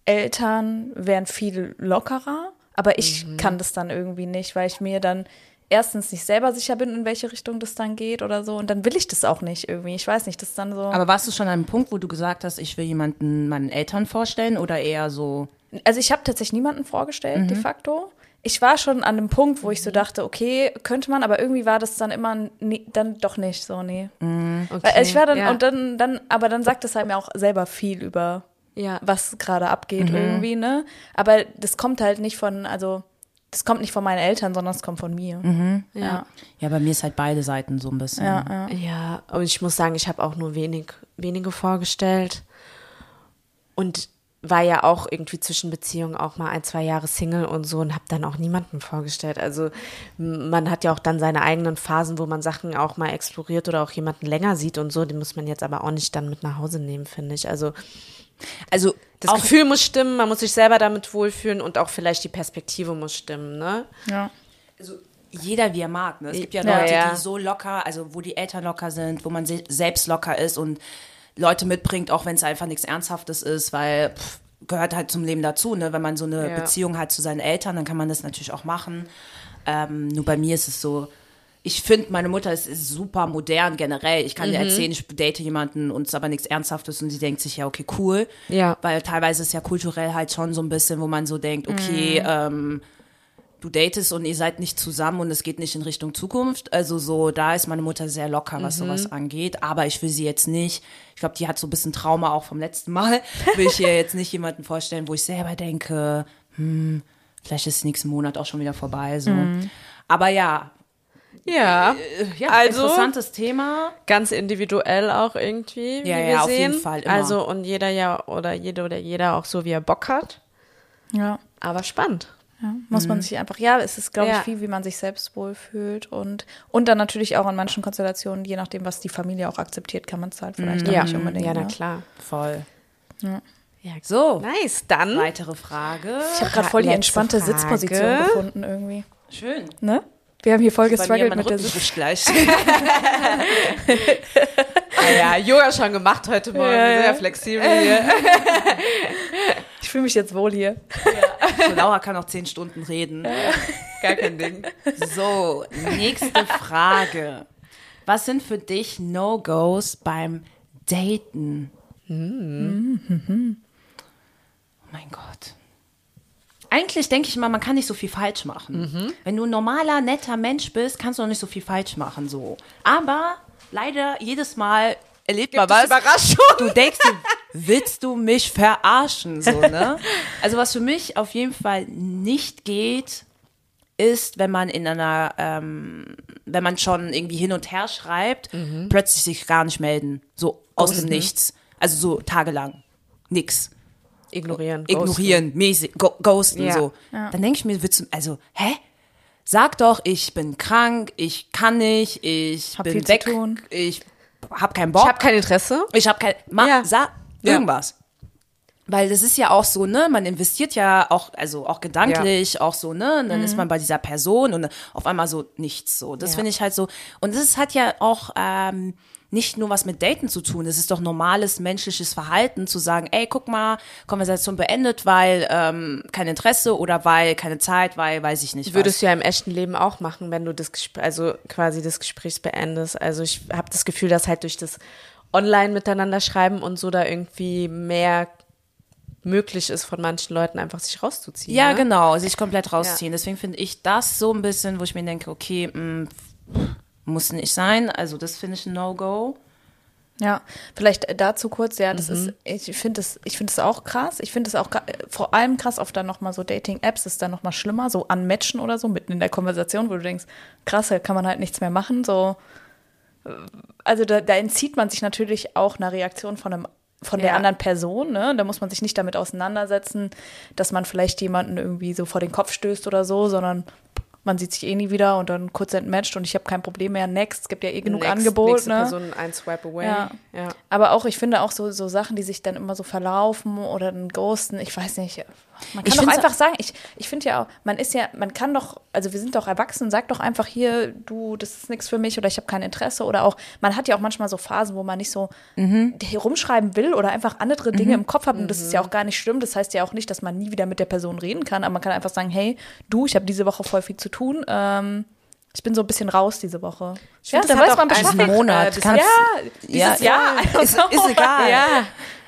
Eltern wären viel lockerer, aber ich Mhm. kann das dann irgendwie nicht, weil ich mir dann erstens nicht selber sicher bin, in welche Richtung das dann geht oder so und dann will ich das auch nicht irgendwie. Ich weiß nicht, das ist dann so. Aber warst du schon an einem Punkt, wo du gesagt hast, ich will jemanden meinen Eltern vorstellen oder eher so? Also ich habe tatsächlich niemanden vorgestellt, Mhm. de facto. Ich war schon an dem Punkt, wo ich so dachte, okay, könnte man, aber irgendwie war das dann immer nie, dann doch nicht so, nee. Okay. Weil ich war dann, ja. und dann, dann, aber dann sagt es halt mir auch selber viel über ja. was gerade abgeht Mhm. irgendwie, ne? Aber das kommt halt nicht von, also das kommt nicht von meinen Eltern, sondern es kommt von mir. Mhm. Ja. Ja, bei mir ist halt beide Seiten so ein bisschen. Ja, ja. Ja, und ich muss sagen, ich habe auch nur wenig, wenige vorgestellt. Und war ja auch irgendwie zwischen Beziehungen auch mal ein, zwei Jahre Single und so und habe dann auch niemanden vorgestellt. Also man hat ja auch dann seine eigenen Phasen, wo man Sachen auch mal exploriert oder auch jemanden länger sieht und so. Die muss man jetzt aber auch nicht dann mit nach Hause nehmen, finde ich. Also Also das auch Gefühl muss stimmen, man muss sich selber damit wohlfühlen und auch vielleicht die Perspektive muss stimmen, ne? ja. also jeder wie er mag. Ne? Es gibt ja Ja, Leute, ja. die so locker, also wo die Eltern locker sind, wo man se selbst locker ist und Leute mitbringt, auch wenn es einfach nichts Ernsthaftes ist, weil pff, gehört halt zum Leben dazu, ne? Wenn man so eine Ja. Beziehung hat zu seinen Eltern, dann kann man das natürlich auch machen. Ähm, nur bei mir ist es so, ich finde, meine Mutter ist, ist super modern generell. Ich kann Mhm. ihr erzählen, ich date jemanden und es ist aber nichts Ernsthaftes und sie denkt sich, ja, okay, cool. Ja. Weil teilweise ist ja kulturell halt schon so ein bisschen, wo man so denkt, okay, Mhm. ähm, du datest und ihr seid nicht zusammen und es geht nicht in Richtung Zukunft. Also so, da ist meine Mutter sehr locker, was Mhm. sowas angeht. Aber ich will sie jetzt nicht, ich glaube, die hat so ein bisschen Trauma auch vom letzten Mal. (laughs) Will ich ihr jetzt nicht jemanden vorstellen, wo ich selber denke, hm, vielleicht ist nächsten Monat auch schon wieder vorbei. So. Aber ja, Ja, äh, ja, Also- interessantes Thema. ganz individuell auch irgendwie, wie Ja, wir ja, auf sehen. jeden Fall, immer. Also und jeder ja oder jede oder jeder auch so, wie er Bock hat. Ja. Aber spannend. Ja, muss man sich einfach, ja, es ist, glaube Ja. ich, viel, wie man sich selbst wohlfühlt und, und dann natürlich auch in manchen Konstellationen, je nachdem, was die Familie auch akzeptiert, kann man es halt vielleicht auch Ja, nicht unbedingt. ja, na ne? klar. Voll. Ja, So, nice. Dann weitere Frage. Ich habe gerade voll die entspannte Frage. Sitzposition gefunden irgendwie. Schön. Ne? Wir haben hier voll gestruggelt mit der Rücken Sitz. bricht gleich. (laughs) ah, ja, Yoga schon gemacht heute Morgen. Ja, ja. Sehr flexibel hier. (laughs) Ich fühle mich jetzt wohl hier. So, Laura kann auch zehn Stunden reden. (laughs) Gar kein Ding. So, nächste Frage. Was sind für dich No-Gos beim Daten? Hm. Oh mein Gott. Eigentlich denke ich mal, man kann nicht so viel falsch machen. Mhm. Wenn du ein normaler, netter Mensch bist, kannst du auch nicht so viel falsch machen. So. Aber leider jedes Mal erlebt Gibt es was. Überraschung? Du denkst, (laughs) willst du mich verarschen? So, ne? (laughs) Also was für mich auf jeden Fall nicht geht, ist, wenn man in einer, ähm, wenn man schon irgendwie hin und her schreibt, plötzlich sich gar nicht melden. So aus dem Nichts. Also so tagelang. Nix. Ignorieren. Ignorieren, mäßig, go ghosten, Ja. so. Dann denke ich mir, willst du, also, hä? Sag doch, ich bin krank, ich kann nicht, ich Hab bin weg, tun. ich hab keinen Bock. Ich habe kein Interesse. Ich habe kein, mach, Ja. Ja. irgendwas. Weil das ist ja auch so, ne, man investiert ja auch, also auch gedanklich, auch so, ne, und dann ist man bei dieser Person und auf einmal so nichts so. Das Ja. finde ich halt so. Und das hat ja auch ähm, nicht nur was mit Daten zu tun. Das ist doch normales menschliches Verhalten, zu sagen, ey, guck mal, Konversation beendet, weil ähm, kein Interesse oder weil keine Zeit, weil weiß ich nicht. Würdest du ja im echten Leben auch machen, wenn du das Gespräch, also quasi das Gespräch beendest. Also ich habe das Gefühl, dass halt durch das Online miteinander schreiben und so da irgendwie mehr möglich ist von manchen Leuten einfach sich rauszuziehen. Ja, ne? genau, sich komplett rausziehen. Deswegen finde ich das so ein bisschen, wo ich mir denke, okay, mh, muss nicht sein. Also das finde ich ein No-Go. Ja, vielleicht dazu kurz, ja, das ist, ich finde es, ich finde es auch krass. Ich finde es auch gra- vor allem krass auf dann nochmal so Dating-Apps ist dann nochmal schlimmer, so anmatchen oder so, mitten in der Konversation, wo du denkst, krass, da kann man halt nichts mehr machen, so. äh, Also da, da entzieht man sich natürlich auch einer Reaktion von einem von der Ja. anderen Person, ne? Da muss man sich nicht damit auseinandersetzen, dass man vielleicht jemanden irgendwie so vor den Kopf stößt oder so, sondern man sieht sich eh nie wieder und dann kurz entmatcht und ich habe kein Problem mehr. Next, es gibt ja eh genug Next, Angebot, nächste ne? Person ein Swipe away. Ja. ja. Aber auch, ich finde auch so, so Sachen, die sich dann immer so verlaufen oder dann ghosten, ich weiß nicht. Man kann Ich doch einfach sagen, ich, ich finde ja auch, man ist ja, man kann doch, also wir sind doch erwachsen, sag doch einfach hier, du, das ist nichts für mich oder ich habe kein Interesse oder auch, man hat ja auch manchmal so Phasen, wo man nicht so hier rumschreiben will oder einfach andere Dinge im Kopf hat und das ist ja auch gar nicht schlimm. Das heißt ja auch nicht, dass man nie wieder mit der Person reden kann, aber man kann einfach sagen, hey, du, ich habe diese Woche voll viel zu tun, ähm, ich bin so ein bisschen raus diese Woche. Ich finde, das hat auch Diesen einfach, Monat äh, das- ja, ja, dieses Jahr. ist, ist (laughs) egal. Ja,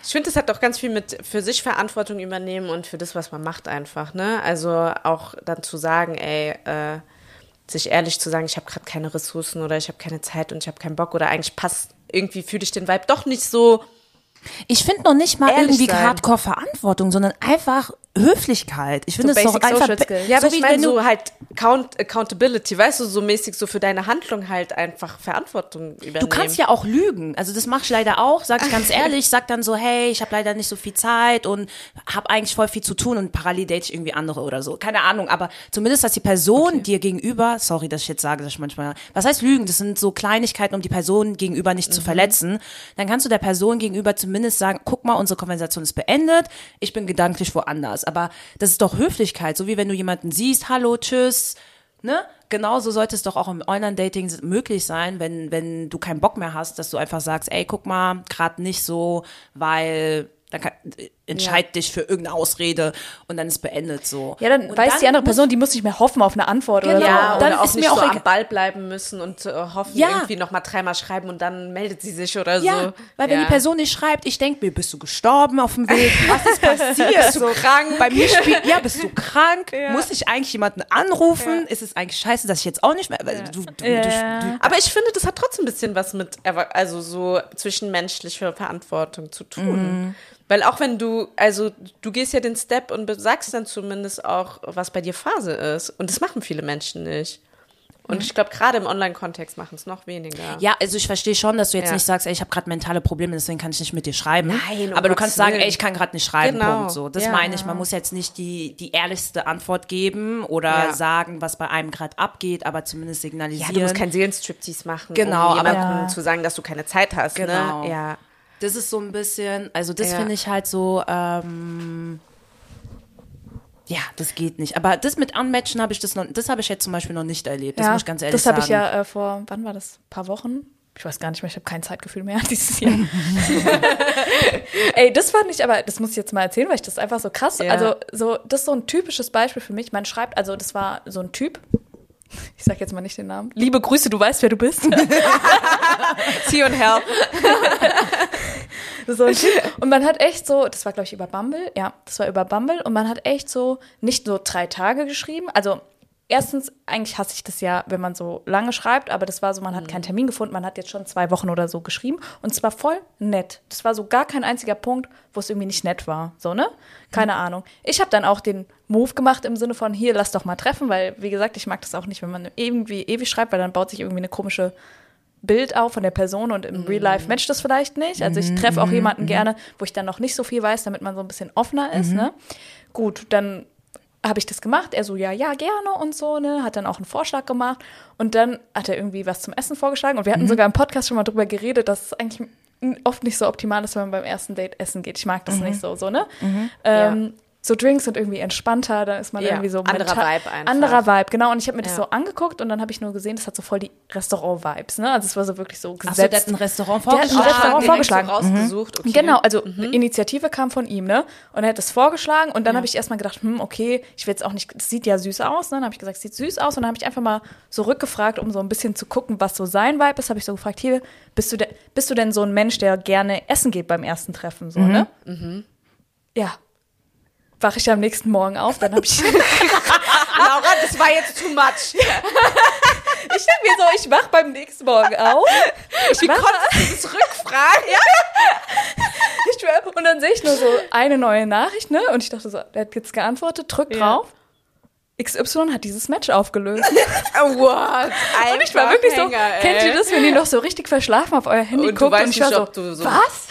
ich finde, das hat doch ganz viel mit für sich Verantwortung übernehmen und für das, was man macht einfach, ne? Also auch dann zu sagen, ey, äh, sich ehrlich zu sagen, ich habe gerade keine Ressourcen oder ich habe keine Zeit und ich habe keinen Bock oder eigentlich passt, irgendwie fühle ich den Vibe doch nicht so. Ich finde noch nicht mal irgendwie sein. hardcore Verantwortung, sondern einfach Höflichkeit. Ich finde So es doch einfach. Ja, aber so ich wie meine so halt Count Accountability, weißt du, so mäßig so für deine Handlung halt einfach Verantwortung übernehmen. Du kannst ja auch lügen. Also das mache ich leider auch, sag ich ganz (laughs) ehrlich, sag dann so, hey, ich habe leider nicht so viel Zeit und habe eigentlich voll viel zu tun und parallel date ich irgendwie andere oder so. Keine Ahnung, aber zumindest, dass die Person dir gegenüber, sorry, dass ich jetzt sage, dass ich manchmal, was heißt lügen? Das sind so Kleinigkeiten, um die Person gegenüber nicht zu verletzen. Dann kannst du der Person gegenüber zumindest sagen, guck mal, unsere Konversation ist beendet, ich bin gedanklich woanders. Aber das ist doch Höflichkeit, so wie wenn du jemanden siehst, hallo, tschüss, ne? genauso sollte es doch auch im Online-Dating möglich sein, wenn, wenn du keinen Bock mehr hast, dass du einfach sagst, ey, guck mal, gerade nicht so, weil dann kann, entscheid dich für irgendeine Ausrede und dann ist beendet so. Ja, dann und weiß dann die andere Person, die muss nicht mehr hoffen auf eine Antwort oder Ja, so. oder Dann auch ist nicht mir auch so egal. am Ball bleiben müssen und äh, hoffen, Ja. irgendwie noch mal dreimal schreiben und dann meldet sie sich oder Ja, so. weil wenn ja. die Person nicht schreibt, ich denke mir, bist du gestorben auf dem Weg? Was ist passiert? (laughs) Bist du krank? Bei mir spielt, ja, bist du krank? Muss ich eigentlich jemanden anrufen? Ist es eigentlich scheiße, dass ich jetzt auch nicht mehr, weil du, du, Ja. du, du, Aber ich finde, das hat trotzdem ein bisschen was mit, also so zwischenmenschlicher Verantwortung zu tun. Weil auch wenn du, also du gehst ja den Step und sagst dann zumindest auch, was bei dir Phase ist. Und das machen viele Menschen nicht. Und ich glaube, gerade im Online-Kontext machen es noch weniger. Ja, also ich verstehe schon, dass du jetzt Ja. nicht sagst, ey, ich habe gerade mentale Probleme, deswegen kann ich nicht mit dir schreiben. Nein, um aber du kannst sagen, ey, ich kann gerade nicht schreiben, Genau. Punkt. So, das Ja. meine ich. Man muss jetzt nicht die die ehrlichste Antwort geben oder Ja. sagen, was bei einem gerade abgeht, aber zumindest Ja, signalisieren. du musst kein Seelenstriptease machen, Genau, um aber- jemandem Ja. zu sagen, dass du keine Zeit hast. Genau. Ne? Ja. Das ist so ein bisschen, also das Ja. finde ich halt so, ähm, ja, das geht nicht. Aber das mit Unmatchen habe ich das noch, das habe ich jetzt zum Beispiel noch nicht erlebt. Das muss ich ganz ehrlich das sagen. habe ich ja äh, vor, wann war das? Ein paar Wochen? Ich weiß gar nicht mehr, ich habe kein Zeitgefühl mehr (laughs) dieses Jahr. (laughs) Ey, das fand ich aber, das muss ich jetzt mal erzählen, weil ich das einfach so krass, Ja. also so, das ist so ein typisches Beispiel für mich. Man schreibt, also das war so ein Typ, ich sag jetzt mal nicht den Namen. Liebe Grüße, du weißt, wer du bist. (laughs) See und help. So ein (laughs) Typ. Und man hat echt so, das war glaube ich über Bumble, ja, das war über Bumble und man hat echt so nicht so drei Tage geschrieben. Also erstens, eigentlich hasse ich das ja, wenn man so lange schreibt, aber das war so, man hat keinen Termin gefunden, man hat jetzt schon zwei Wochen oder so geschrieben und es war voll nett. Das war so gar kein einziger Punkt, wo es irgendwie nicht nett war, so, ne? Keine Ahnung. Ich habe dann auch den Move gemacht im Sinne von, hier, lass doch mal treffen, weil, wie gesagt, ich mag das auch nicht, wenn man irgendwie ewig schreibt, weil dann baut sich irgendwie eine komische Bild auf von der Person und im Real Life matcht das vielleicht nicht. Also ich treffe auch jemanden gerne, wo ich dann noch nicht so viel weiß, damit man so ein bisschen offener ist. Ne? Gut, dann habe ich das gemacht. Er so, ja, ja, gerne und so, ne? Hat dann auch einen Vorschlag gemacht. Und dann hat er irgendwie was zum Essen vorgeschlagen. Und wir hatten sogar im Podcast schon mal drüber geredet, dass es eigentlich oft nicht so optimal ist, wenn man beim ersten Date essen geht. Ich mag das nicht so, so, ne? Ähm, So Drinks sind irgendwie entspannter, dann ist man Ja, irgendwie so anderer Vibe einfach. Anderer Vibe, genau. Und ich habe mir das Ja. so angeguckt und dann habe ich nur gesehen, das hat so voll die Restaurant-Vibes, ne? Also es war so wirklich so Ach so, gesetzt. der hat ein Restaurant Der hat ein vorgeschlagen. Restaurant direkt vorgeschlagen. So rausgesucht. Okay. Genau, also Initiative kam von ihm, ne? Und er hat das vorgeschlagen und dann Ja. habe ich erstmal gedacht, hm, okay, ich will jetzt auch nicht, das sieht ja süß aus, ne? Dann habe ich gesagt, sieht süß aus und dann habe ich einfach mal so rückgefragt, um so ein bisschen zu gucken, was so sein Vibe ist, habe ich so gefragt, hier, bist du, de bist du denn so ein Mensch, der gerne essen geht beim ersten Treffen, so, ne? Ja. Wache ich am nächsten Morgen auf, dann habe ich (laughs) Laura, das war jetzt too much. (laughs) Ich denke mir so, ich wach beim nächsten Morgen auf. Ich Wie konntest du (laughs) das rückfragen? Ja. ich schwör, und dann sehe ich nur so eine neue Nachricht, ne? Und ich dachte so, der hat jetzt geantwortet, drück Ja. drauf. XY hat dieses Match aufgelöst. What? Und ich war wirklich so, kennt ihr das, wenn ihr noch so richtig verschlafen auf euer Handy Und guckt und ich war so, so- was?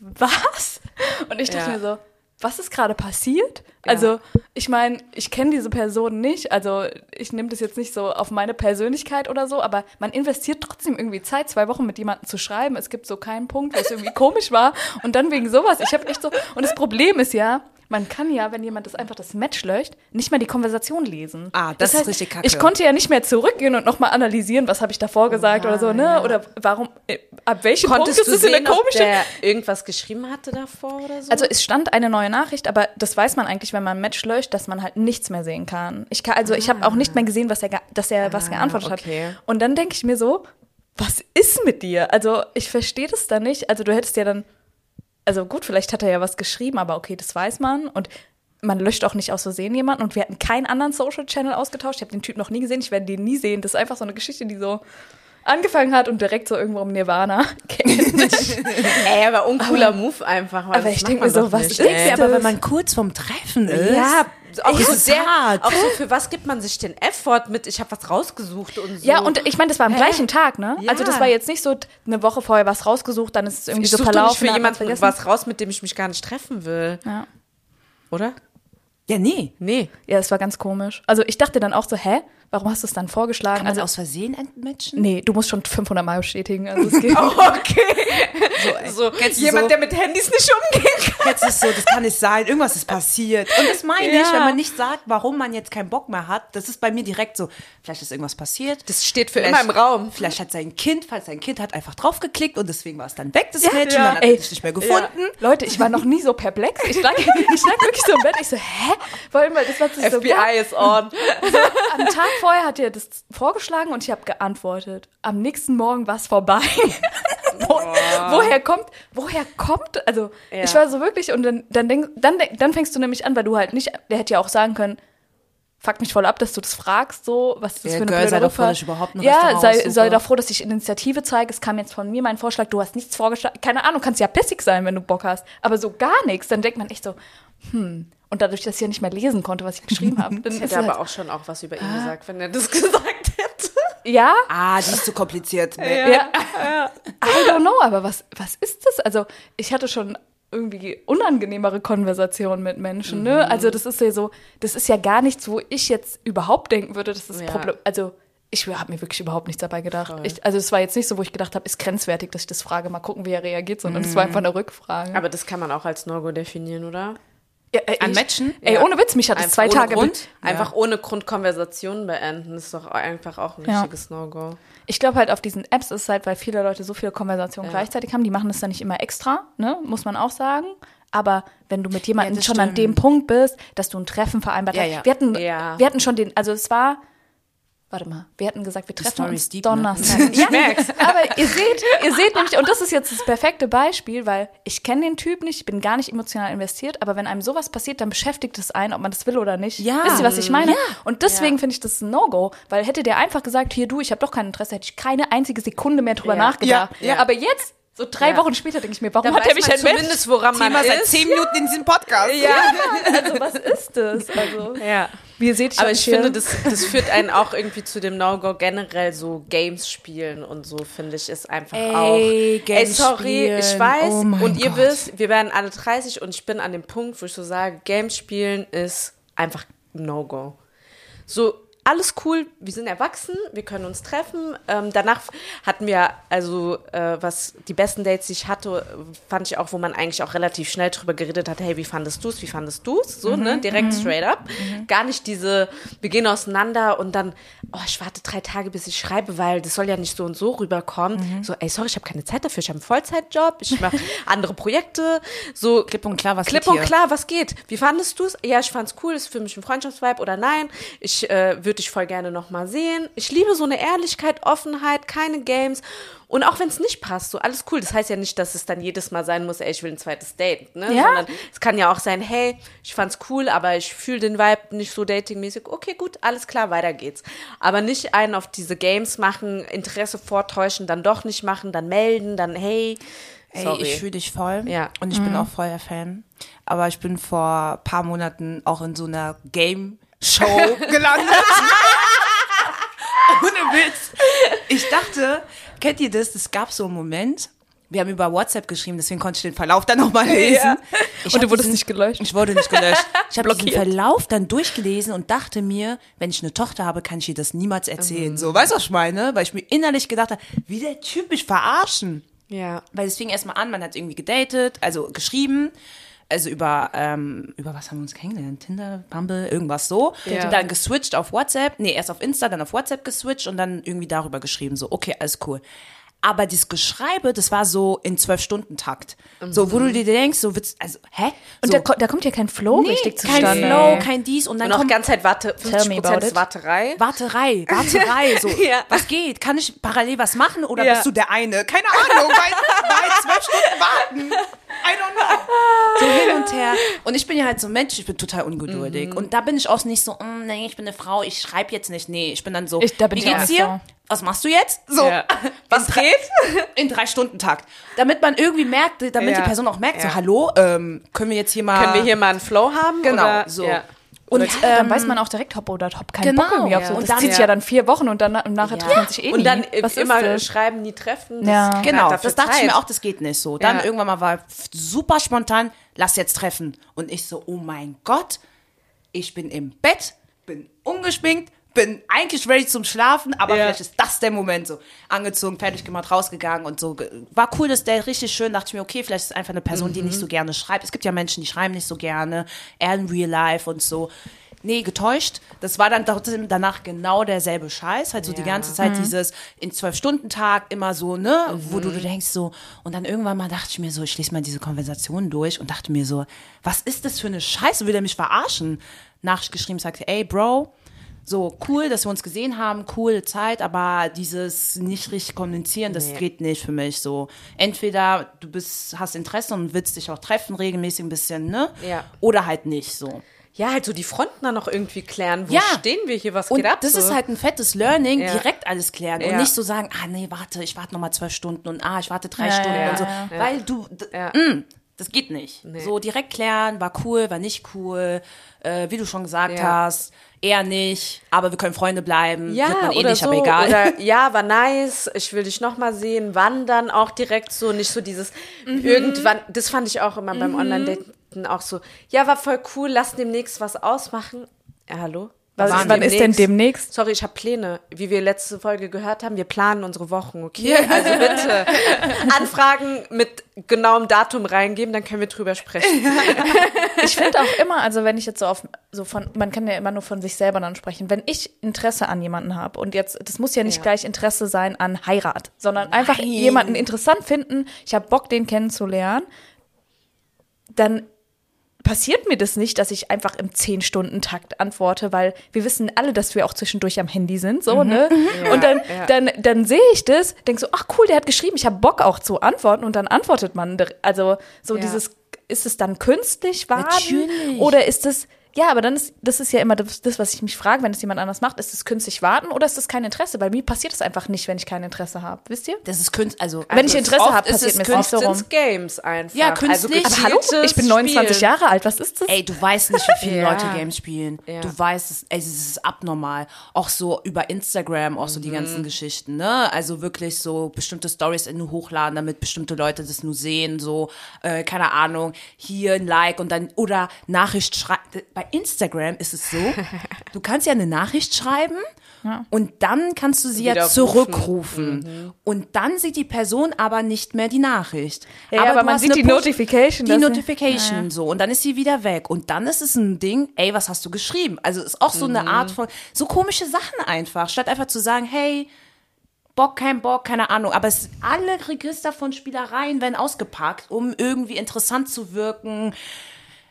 Was? Und ich dachte Ja. mir so, was ist gerade passiert? Also, ich meine, ich kenne diese Person nicht, also ich nehme das jetzt nicht so auf meine Persönlichkeit oder so, aber man investiert trotzdem irgendwie Zeit, zwei Wochen mit jemandem zu schreiben. Es gibt so keinen Punkt, wo es irgendwie (laughs) komisch war und dann wegen sowas. Ich habe echt so, und das Problem ist ja, man kann ja, wenn jemand das einfach das Match löscht, nicht mehr die Konversation lesen. Ah, das ist richtig kacke. Ich konnte ja nicht mehr zurückgehen und nochmal analysieren, was habe ich davor gesagt oder so, ne? Oder warum, äh, ab welchem Konntest Punkt ist es ob komische der irgendwas geschrieben hatte davor oder so? also es stand eine neue Nachricht, aber das weiß man eigentlich, wenn man ein Match löscht, dass man halt nichts mehr sehen kann. Ich kann also ich habe auch nicht mehr gesehen, was er dass er was geantwortet okay. hat. Und dann denke ich mir so, was ist mit dir? Also ich verstehe das da nicht. Also du hättest ja dann also gut, vielleicht hat er ja was geschrieben, aber okay, das weiß man und man löscht auch nicht aus Versehen jemanden und wir hatten keinen anderen Social Channel ausgetauscht. Ich habe den Typ noch nie gesehen, ich werde den nie sehen. Das ist einfach so eine Geschichte, die so angefangen hat und direkt so irgendwo im Nirvana (laughs) geendet. (laughs) Ey, aber uncooler Move einfach. Aber das ich macht denk man mir so, was nicht, ist ey. Ja, aber das? wenn man kurz vorm Treffen ist. Ja, auch so es sehr, hart. auch so (laughs) für was gibt man sich den Effort mit, ich habe was rausgesucht und so. Ja, und ich meine, das war am gleichen Tag, ne? Ja. Also das war jetzt nicht so eine Woche vorher was rausgesucht, dann ist es irgendwie ich so suche doch verlaufen. nicht für jemanden vergessen. was raus, mit dem ich mich gar nicht treffen will. Ja. Oder? Ja, nee. Nee. ja, das war ganz komisch. Also ich dachte dann auch so, hä? Warum hast du es dann vorgeschlagen? Kann man also, aus Versehen entmatchen? nee, du musst schon 500 Mal bestätigen. Also es geht (laughs) Okay. So, So, jemand, so, der mit Handys nicht umgehen kann. Jetzt ist so, das kann nicht sein, irgendwas ist passiert. Und das meine ich, Ja. wenn man nicht sagt, warum man jetzt keinen Bock mehr hat, das ist bei mir direkt so, vielleicht ist irgendwas passiert. Das steht für Vielleicht- immer im Raum. Vielleicht hat sein Kind, falls sein Kind hat einfach draufgeklickt und deswegen war es dann weg, das Ja, Mädchen, ja. dann hat Ey, es nicht mehr gefunden. Leute, ich war noch nie so perplex. Ich lag, ich lag wirklich so im Bett. Ich so, hä? Vor allem, das war so FBI ist on. (laughs) Am Tag vorher hat er das vorgeschlagen und ich habe geantwortet. Am nächsten Morgen war es vorbei. (laughs) Wo, woher kommt, woher kommt, also Ja. ich war so wirklich und dann, dann, denk, dann, dann fängst du nämlich an, weil du halt nicht, der hätte ja auch sagen können, fuck mich voll ab, dass du das fragst, so, was ist das Ja, für eine Girl, blöde sei doch froh, dass ich überhaupt ein Ja, sei, sei doch froh, dass ich Initiative zeige. Es kam jetzt von mir mein Vorschlag, du hast nichts vorgeschlagen. Keine Ahnung, kannst ja pissig sein, wenn du Bock hast. Aber so gar nichts. Dann denkt man echt so, hm. Und dadurch, dass ich ja nicht mehr lesen konnte, was ich geschrieben habe, (laughs) dann Ich ist hätte halt, aber auch schon auch was über ihn gesagt, wenn er das (laughs) gesagt hätte. ja, Ah, die ist zu kompliziert. Ja. I don't know, aber was, was ist das? Also, ich hatte schon irgendwie unangenehmere Konversationen mit Menschen, ne? Also, das ist ja so, das ist ja gar nichts, wo ich jetzt überhaupt denken würde, dass das Ja. Problem, also, ich habe mir wirklich überhaupt nichts dabei gedacht. Ich, also, es war jetzt nicht so, wo ich gedacht habe, ist grenzwertig, dass ich das frage, mal gucken, wie er reagiert, sondern es war einfach eine Rückfrage. Aber das kann man auch als No-Go definieren, oder? Ja, ey, An ich- Matchen? Ey, Ja. ohne Witz, mich hat es zwei ohne Tage Grund, Einfach ohne Grund Konversationen beenden, ist doch einfach auch ein Ja. richtiges No-Go. Ich glaube halt auf diesen Apps ist es halt, weil viele Leute so viele Konversationen Ja. gleichzeitig haben, die machen das dann nicht immer extra, ne, muss man auch sagen. Aber wenn du mit jemandem schon an stimmt. dem Punkt bist, dass du ein Treffen vereinbart Ja, hast. ja. Wir hatten, Ja. wir hatten schon den, also es war, warte mal, wir hatten gesagt, wir treffen uns deep, ne? Donnerstag. (laughs) ja, aber ihr seht, ihr seht nämlich, und das ist jetzt das perfekte Beispiel, weil ich kenne den Typ nicht, ich bin gar nicht emotional investiert, aber wenn einem sowas passiert, dann beschäftigt es einen, ob man das will oder nicht. Ja. Wisst ihr, was ich meine? Ja. Und deswegen Ja. finde ich das ein No-Go, weil hätte der einfach gesagt, hier du, ich habe doch kein Interesse, hätte ich keine einzige Sekunde mehr drüber Ja. nachgedacht. Ja, ja. Aber jetzt, so drei Ja. Wochen später, denke ich mir, warum Dann hat weiß mich man entmatcht? zumindest, woran man Thema seit ist. zehn Minuten in diesem Podcast. Ja, (laughs) also was ist das? Also, Ja. wie ihr seht, ich Aber ich finde, das, das führt einen auch irgendwie zu dem No-Go. Generell so Games spielen und so, finde ich, ist einfach Ey, auch. Ey, Games sorry, ich spielen. weiß. Oh und ihr Gott. wisst, wir werden alle 30 und ich bin an dem Punkt, wo ich so sage, Games spielen ist einfach No-Go. So, alles cool, wir sind erwachsen, wir können uns treffen. Ähm, danach hatten wir, also äh, was die besten Dates, die ich hatte, fand ich auch, wo man eigentlich auch relativ schnell drüber geredet hat, hey, wie fandest du es, wie fandest du es? So, ne, direkt straight up. Gar nicht diese, wir gehen auseinander und dann, oh, ich warte drei Tage, bis ich schreibe, weil das soll ja nicht so und so rüberkommen. So, ey, sorry, ich habe keine Zeit dafür, ich habe einen Vollzeitjob, ich mache (laughs) andere Projekte, so Klipp und klar, was Klipp geht und klar, was geht? Wie fandest du es? Ja, ich fand's cool, ist für mich ein Freundschaftsvibe oder nein. Ich äh, würde dich voll gerne nochmal sehen. Ich liebe so eine Ehrlichkeit, Offenheit, keine Games. Und auch wenn es nicht passt, so alles cool. Das heißt ja nicht, dass es dann jedes Mal sein muss, ey, ich will ein zweites Date. Ne? Ja. Sondern es kann ja auch sein, hey, ich fand's cool, aber ich fühle den Vibe nicht so datingmäßig. Okay, gut, alles klar, weiter geht's. Aber nicht einen auf diese Games machen, Interesse vortäuschen, dann doch nicht machen, dann melden, dann hey. Ey, Sorry. ich fühle dich voll. Ja. Und ich bin auch voll der Fan. Aber ich bin vor ein paar Monaten auch in so einer Game-Show gelandet. (laughs) Ohne Witz. Ich dachte, kennt ihr das? Es gab so einen Moment. Wir haben über WhatsApp geschrieben, deswegen konnte ich den Verlauf dann nochmal lesen. Ich Und du wurdest diesen- nicht gelöscht? Ich wurde nicht gelöscht. (laughs) Ich habe Blockiert. Verlauf dann durchgelesen und dachte mir, wenn ich eine Tochter habe, kann ich ihr das niemals erzählen. So, weißt du, was ich meine? Weil ich mir innerlich gedacht habe, wie der Typ mich verarschen. Ja. Weil es fing erstmal an, man hat irgendwie gedatet, also geschrieben, also über, ähm, über was haben wir uns kennengelernt? Tinder, Bumble, irgendwas so. Ja. Dann geswitcht auf WhatsApp, nee, erst auf Insta, dann auf WhatsApp geswitcht und dann irgendwie darüber geschrieben, so, okay, alles cool. Aber dieses Geschreibe, das war so in zwölf-Stunden-Takt. So, wo du dir denkst, so wird's, also, hä? Und so, da, da kommt ja kein Flow nee, richtig kein zustande. Flow, kein dies und dann Und auch kommt ganz Zeit Warte, Tell me 50% about ist it. Warterei. Warterei, (laughs) Warterei, so, Ja. was geht? Kann ich parallel was machen oder Ja. bist du der eine? Keine Ahnung, weil, weil zwölf Stunden warten. (laughs) I don't know. So hin und her. Und ich bin ja halt so ein Mensch, ich bin total ungeduldig. Und da bin ich auch nicht so, mm, nee, ich bin eine Frau, ich schreibe jetzt nicht. Nee, ich bin dann so, Ich- da bin wie ich geht's dir? Was machst du jetzt? So, Ja. (laughs) Was geht? (laughs) In drei Stunden Takt. Damit man irgendwie merkt, damit Ja. die Person auch merkt, so, Ja. hallo, ähm, können wir jetzt hier mal... Können wir hier mal einen Flow haben? Genau, oder? so. Ja. Und, Und dann weiß man auch direkt, hopp oder top, kein Genau, Bock irgendwie auf ja. so. Und Das dann- zieht sich ja dann vier Wochen und dann und nachher trifft man sich eh Und nie. dann Was immer schreiben, nie treffen. Das Ja. Genau, das dachte ich Zeit. mir auch, das geht nicht so. Dann Ja. irgendwann mal war super spontan, lass jetzt treffen. Und ich so, oh mein Gott, ich bin im Bett, bin ungeschminkt, bin eigentlich ready zum Schlafen, aber Ja. vielleicht ist das der Moment so. Angezogen, fertig gemacht, rausgegangen und so. War cool, dass der richtig schön, dachte ich mir, okay, vielleicht ist es einfach eine Person, die Mhm. nicht so gerne schreibt. Es gibt ja Menschen, die schreiben nicht so gerne, eher in real life und so. Nee, getäuscht. Das war dann trotzdem danach genau derselbe Scheiß. Halt so die Ja. ganze Zeit dieses in Zwölf-Stunden-Tag immer so, ne, wo du, du denkst so. Und dann irgendwann mal dachte ich mir so, ich lese mal diese Konversation durch und dachte mir so, was ist das für eine Scheiße? Will der mich verarschen? Nachricht geschrieben, sagte, ey, Bro, so cool, dass wir uns gesehen haben, coole Zeit, aber dieses nicht richtig kommunizieren, das Nee. geht nicht für mich. So entweder du bist, hast Interesse und willst dich auch treffen regelmäßig ein bisschen, ne? Ja. Oder halt nicht so. Ja, halt so die Fronten dann noch irgendwie klären. Wo Ja. stehen wir hier? Was Und geht ab? das so? ist halt ein fettes Learning, Ja. direkt alles klären und Ja. nicht so sagen, ah nee, warte, ich warte noch mal zwölf Stunden und ah, ich warte drei Stunden und so, weil du, Ja. mm, das geht nicht. So direkt klären, war cool, war nicht cool, äh, wie du schon gesagt Ja. hast, eher nicht, aber wir können Freunde bleiben, ja, wird man eh oder nicht, so, aber egal. Oder (laughs) ja, war nice, ich will dich noch mal sehen. Wann dann auch direkt so, nicht so dieses Mhm. irgendwann, das fand ich auch immer beim Online-Daten auch so, ja, war voll cool, lass demnächst was ausmachen. Ja, hallo? Was, Wann wann ist denn demnächst? Sorry, ich habe Pläne. Wie wir letzte Folge gehört haben, wir planen unsere Wochen, okay? Also bitte (laughs) Anfragen mit genauem Datum reingeben, dann können wir drüber sprechen. (laughs) Ich finde auch immer, also wenn ich jetzt so auf, so von, man kann ja immer nur von sich selber dann sprechen. Wenn ich Interesse an jemanden habe und jetzt, das muss ja nicht Ja. gleich Interesse sein an Heirat, sondern einfach jemanden interessant finden, ich habe Bock, den kennenzulernen, dann passiert mir das nicht, dass ich einfach im 10-Stunden-Takt antworte, weil wir wissen alle, dass wir auch zwischendurch am Handy sind, so, ne? und dann, ja. dann, dann sehe ich das, denk so, ach cool, der hat geschrieben, ich habe Bock auch zu antworten und dann antwortet man. Also so Ja. dieses, ist es dann künstlich? Natürlich. Oder ist es, ja, aber dann ist, das ist ja immer das, das, was ich mich frage, wenn es jemand anders macht, ist es künstlich warten oder ist es kein Interesse? Bei mir passiert es einfach nicht, wenn ich kein Interesse habe, wisst ihr? das ist Künst, also Wenn ich Interesse habe, ist passiert es mir es nicht so rum. Games einfach. Ja, künstlich. Also Aber hallo, ich bin 29 Spielen. Jahre alt, was ist das? Ey, du weißt nicht, wie viele (laughs) Ja. Leute Games spielen. Ja. Du weißt es, ey, es ist abnormal. Auch so über Instagram, auch so die ganzen Geschichten, ne? Also wirklich so bestimmte Stories in nur hochladen, damit bestimmte Leute das nur sehen, so, äh, keine Ahnung, hier ein Like und dann, oder Nachricht schreiben. Bei Instagram ist es so, (laughs) du kannst ja eine Nachricht schreiben und dann kannst du sie ja Widerrufen. zurückrufen. Und dann sieht die Person aber nicht mehr die Nachricht. Ja, aber du man sieht die Push- Notification, Die Notification, so. Und dann ist sie wieder weg. Und dann ist es ein Ding, ey, was hast du geschrieben? Also ist auch so Mhm. eine Art von, so komische Sachen einfach. Statt einfach zu sagen, hey, Bock, kein Bock, keine Ahnung. Aber es, alle Register von Spielereien werden ausgepackt, um irgendwie interessant zu wirken,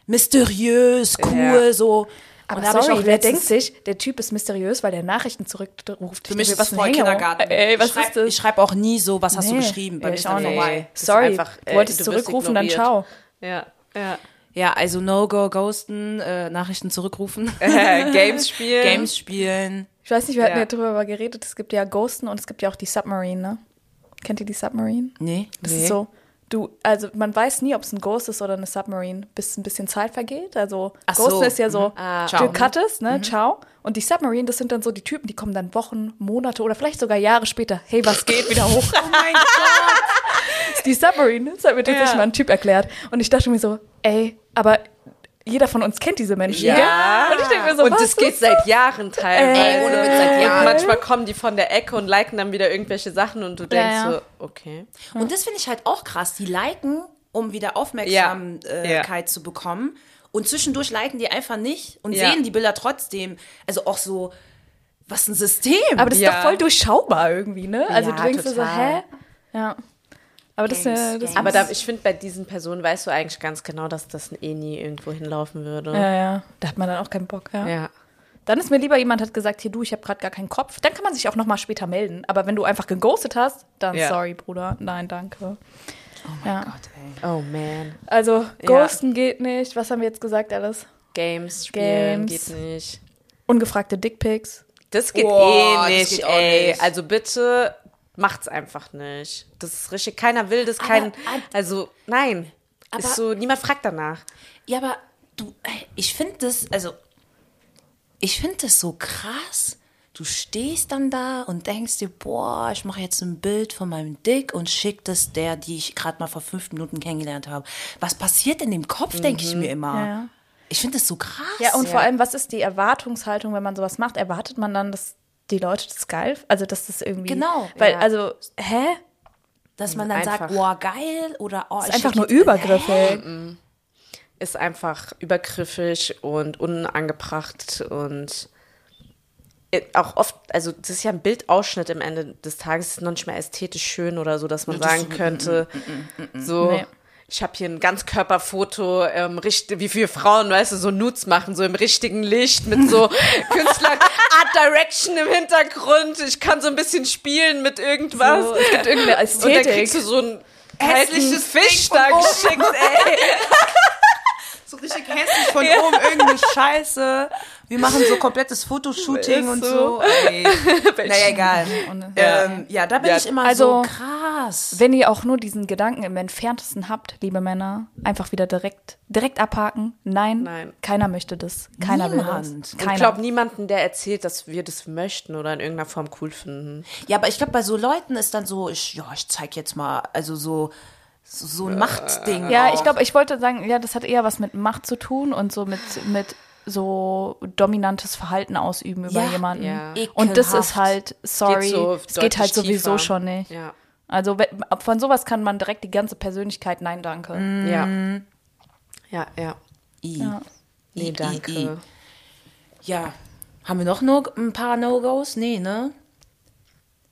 mysteriös, cool, Ja. so. Aber Und sorry, wer denkt sich, der Typ ist mysteriös, weil der Nachrichten zurückruft. Für mich ist ein voll. Kindergarten. Ey, was schreib, ist das? Ich schreibe auch nie so, was hast du Nee. geschrieben? Bei Ja, mir ich ist dann vorbei. Das Sorry, einfach, du äh, wolltest du zurückrufen, dann ciao. Ja, ja. Ja, also No-Go, Ghosten, äh, Nachrichten zurückrufen, Äh, (laughs) Games spielen. Games spielen. Ich weiß nicht, wir hatten Ja. ja drüber geredet, es gibt ja Ghosten und es gibt ja auch die Submarine, ne? Kennt ihr die Submarine? Nee. Das Nee. ist so, du, also man weiß nie, ob es ein Ghost ist oder eine Submarine, bis ein bisschen Zeit vergeht. Also Ach Ghosten so. ist ja so, Ah. du Ciao. cuttest, ne, ciao. Und die Submarine, das sind dann so die Typen, die kommen dann Wochen, Monate oder vielleicht sogar Jahre später. Hey, was geht wieder hoch? (laughs) oh mein Gott! Die Submarine, das hat mir tatsächlich Ja. mal ein Typ erklärt. Und ich dachte mir so, ey, aber jeder von uns kennt diese Menschen. Ja. gell? Und ich denke mir so, und was das geht seit Jahren teilweise. Ohne Witz, seit Jahren. Und manchmal kommen die von der Ecke und liken dann wieder irgendwelche Sachen und du denkst ja. so, okay. Und das finde ich halt auch krass. Die liken, um wieder Aufmerksamkeit Ja. zu bekommen. Und zwischendurch liken die einfach nicht und Ja. sehen die Bilder trotzdem. Also auch so, was ein System. Aber das ist Ja. doch voll durchschaubar irgendwie, ne? Also Ja, du denkst dir so, total. hä? Ja. Aber das, Games, äh, das. Aber da, ich finde, bei diesen Personen weißt du eigentlich ganz genau, dass das eh nie irgendwo hinlaufen würde. ja, ja, da hat man dann auch keinen Bock, ja. Ja. Dann ist mir lieber jemand hat gesagt, hier du, ich habe gerade gar keinen Kopf. Dann kann man sich auch noch mal später melden. Aber wenn du einfach geghostet hast, dann Ja. sorry, Bruder, nein, danke. ja. Gott, ey. Oh man. Also ghosten geht nicht. Was haben wir jetzt gesagt alles? Games spielen Games. geht nicht. Ungefragte Dickpics. Das geht das eh nicht, geht ey. nicht. Also bitte macht's einfach nicht. Das ist richtig. Keiner will das, kein. Also, nein. Aber- ist so, niemand fragt danach. Ja, aber du, ey, ich finde das, also, ich finde das so krass. Du stehst dann da und denkst dir, boah, ich mache jetzt ein Bild von meinem Dick und schick das der, die ich gerade mal vor fünf Minuten kennengelernt habe. Was passiert in dem Kopf, denke ich mir immer. Ja, ja. Ich finde das so krass. Ja, und vor allem, was ist die Erwartungshaltung, wenn man sowas macht? Erwartet man dann, dass die Leute das geil, also dass das irgendwie. Genau. Weil, Ja. also, hä? Dass man dann Einfach. sagt, boah, geil oder oh, ist einfach nur jetzt- übergriffig. ist einfach übergriffig und unangebracht und äh, auch oft, also das ist ja ein Bildausschnitt am Ende des Tages, ist noch nicht mehr ästhetisch schön oder so, dass man sagen könnte, so, Nee. Ich habe hier ein Ganzkörperfoto, ähm, richt- wie viele Frauen, weißt du, so Nudes machen, so im richtigen Licht mit so (laughs) Künstlern, Art Direction im Hintergrund, ich kann so ein bisschen spielen mit irgendwas. So, es gibt irgendeine und dann Ästhetik. kriegst du so ein Hässliches Fisch da geschickt, ey. (laughs) So richtig hässlich von oben irgendeine Scheiße. Wir machen so (laughs) komplettes Fotoshooting und so. so. Ey. (laughs) naja, egal. Und, Ähm, ja, da bin Ja, ich immer also- so krass. Wenn ihr auch nur diesen Gedanken im entferntesten habt, liebe Männer, einfach wieder direkt, direkt abhaken. Nein, Nein. keiner möchte das. Keiner will Niemand. das. Und Keiner. ich glaube niemanden, der erzählt, dass wir das möchten oder in irgendeiner Form cool finden. Ja, aber ich glaube, bei so Leuten ist dann so, ich, ja, ich zeig jetzt mal, also so, so, so ein Machtding. ja, auch. ich glaube, ich wollte sagen, ja, das hat eher was mit Macht zu tun und so mit, mit so dominantes Verhalten ausüben über Ja, jemanden. ja. Und das ist halt, sorry, Geht so es geht halt sowieso tiefer. schon nicht. Ja. Also von sowas kann man direkt die ganze Persönlichkeit Nein danke. Ja. Ja, ja. I. Ja. Nee, I, danke. I, I. Ja. Haben wir noch no, ein paar No-Gos? Nee, ne?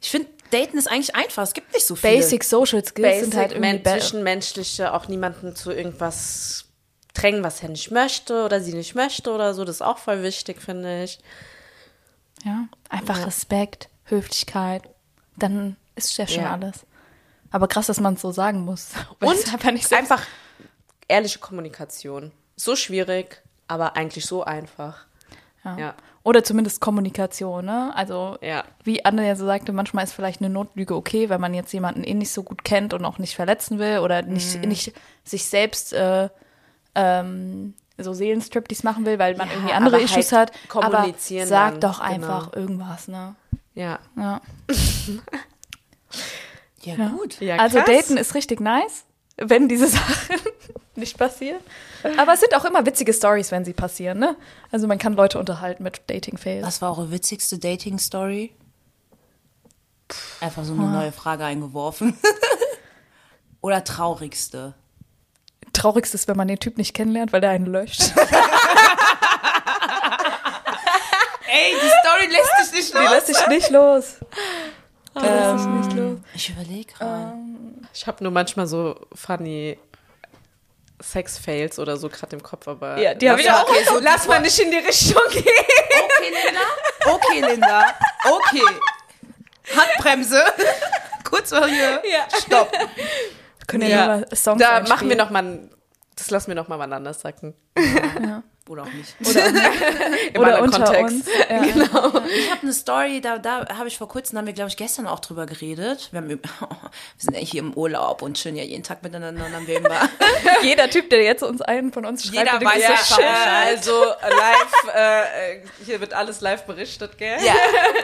Ich finde, Daten ist eigentlich einfach. Es gibt nicht so viele. Basic Social Skills Basic, sind halt irgendwie zwischenmenschliche, auch niemanden zu irgendwas drängen, was er nicht möchte oder sie nicht möchte oder so. Das ist auch voll wichtig, finde ich. Ja, einfach Respekt, Höflichkeit, dann ist ja schon Ja. alles. Aber krass, dass man es so sagen muss. (laughs) Und einfach nicht einfach ehrliche Kommunikation. So schwierig, aber eigentlich so einfach. Ja. Ja. Oder zumindest Kommunikation, ne? Also, Ja. wie Anne ja so sagte, manchmal ist vielleicht eine Notlüge okay, wenn man jetzt jemanden eh nicht so gut kennt und auch nicht verletzen will oder nicht, Mhm. nicht sich selbst äh, ähm, so Seelenstriptease machen will, weil man irgendwie andere aber Issues halt hat. kommunizieren Aber sag dann, doch genau. einfach irgendwas, ne? Ja. Ja. (laughs) Ja, gut. ja also daten ist richtig nice, wenn diese (laughs) Sachen nicht passieren. Aber es sind auch immer witzige Stories, wenn sie passieren, ne? Also man kann Leute unterhalten mit Dating-Fails. Was war eure witzigste Dating-Story? Einfach so eine neue Frage eingeworfen. (laughs) Oder traurigste? Traurigste ist, wenn man den Typ nicht kennenlernt, weil der einen löscht. (laughs) Ey, die Story lässt dich nicht Die lässt sich nicht los. Die lässt sich Ähm, nicht los. Ich überlege gerade. Ich habe nur manchmal so funny Sex-Fails oder so gerade im Kopf, aber Ja, die hab lass ich mal- auch. Okay, so lass mal nicht in die Richtung gehen. Okay, Linda. Okay, Linda. Okay. Handbremse. (laughs) Kurz mal hier. Ja. Stopp. Können ja, Ja. mal Songs Da einspielen. machen wir noch mal, ein- das lassen wir noch mal wann anders sagen. Oder auch nicht. (laughs) Im Oder unter Kontext. uns. Ja. (laughs) Ich habe eine Story, da, da habe ich vor kurzem, da haben wir, glaube ich, gestern auch drüber geredet. Wir, haben, (laughs) wir sind ja hier im Urlaub und chillen ja jeden Tag miteinander wir immer Jeder Typ, der jetzt uns einen von uns schreibt, Jeder der weiß ja, so, also live, äh, hier wird alles live berichtet, gell? Ja,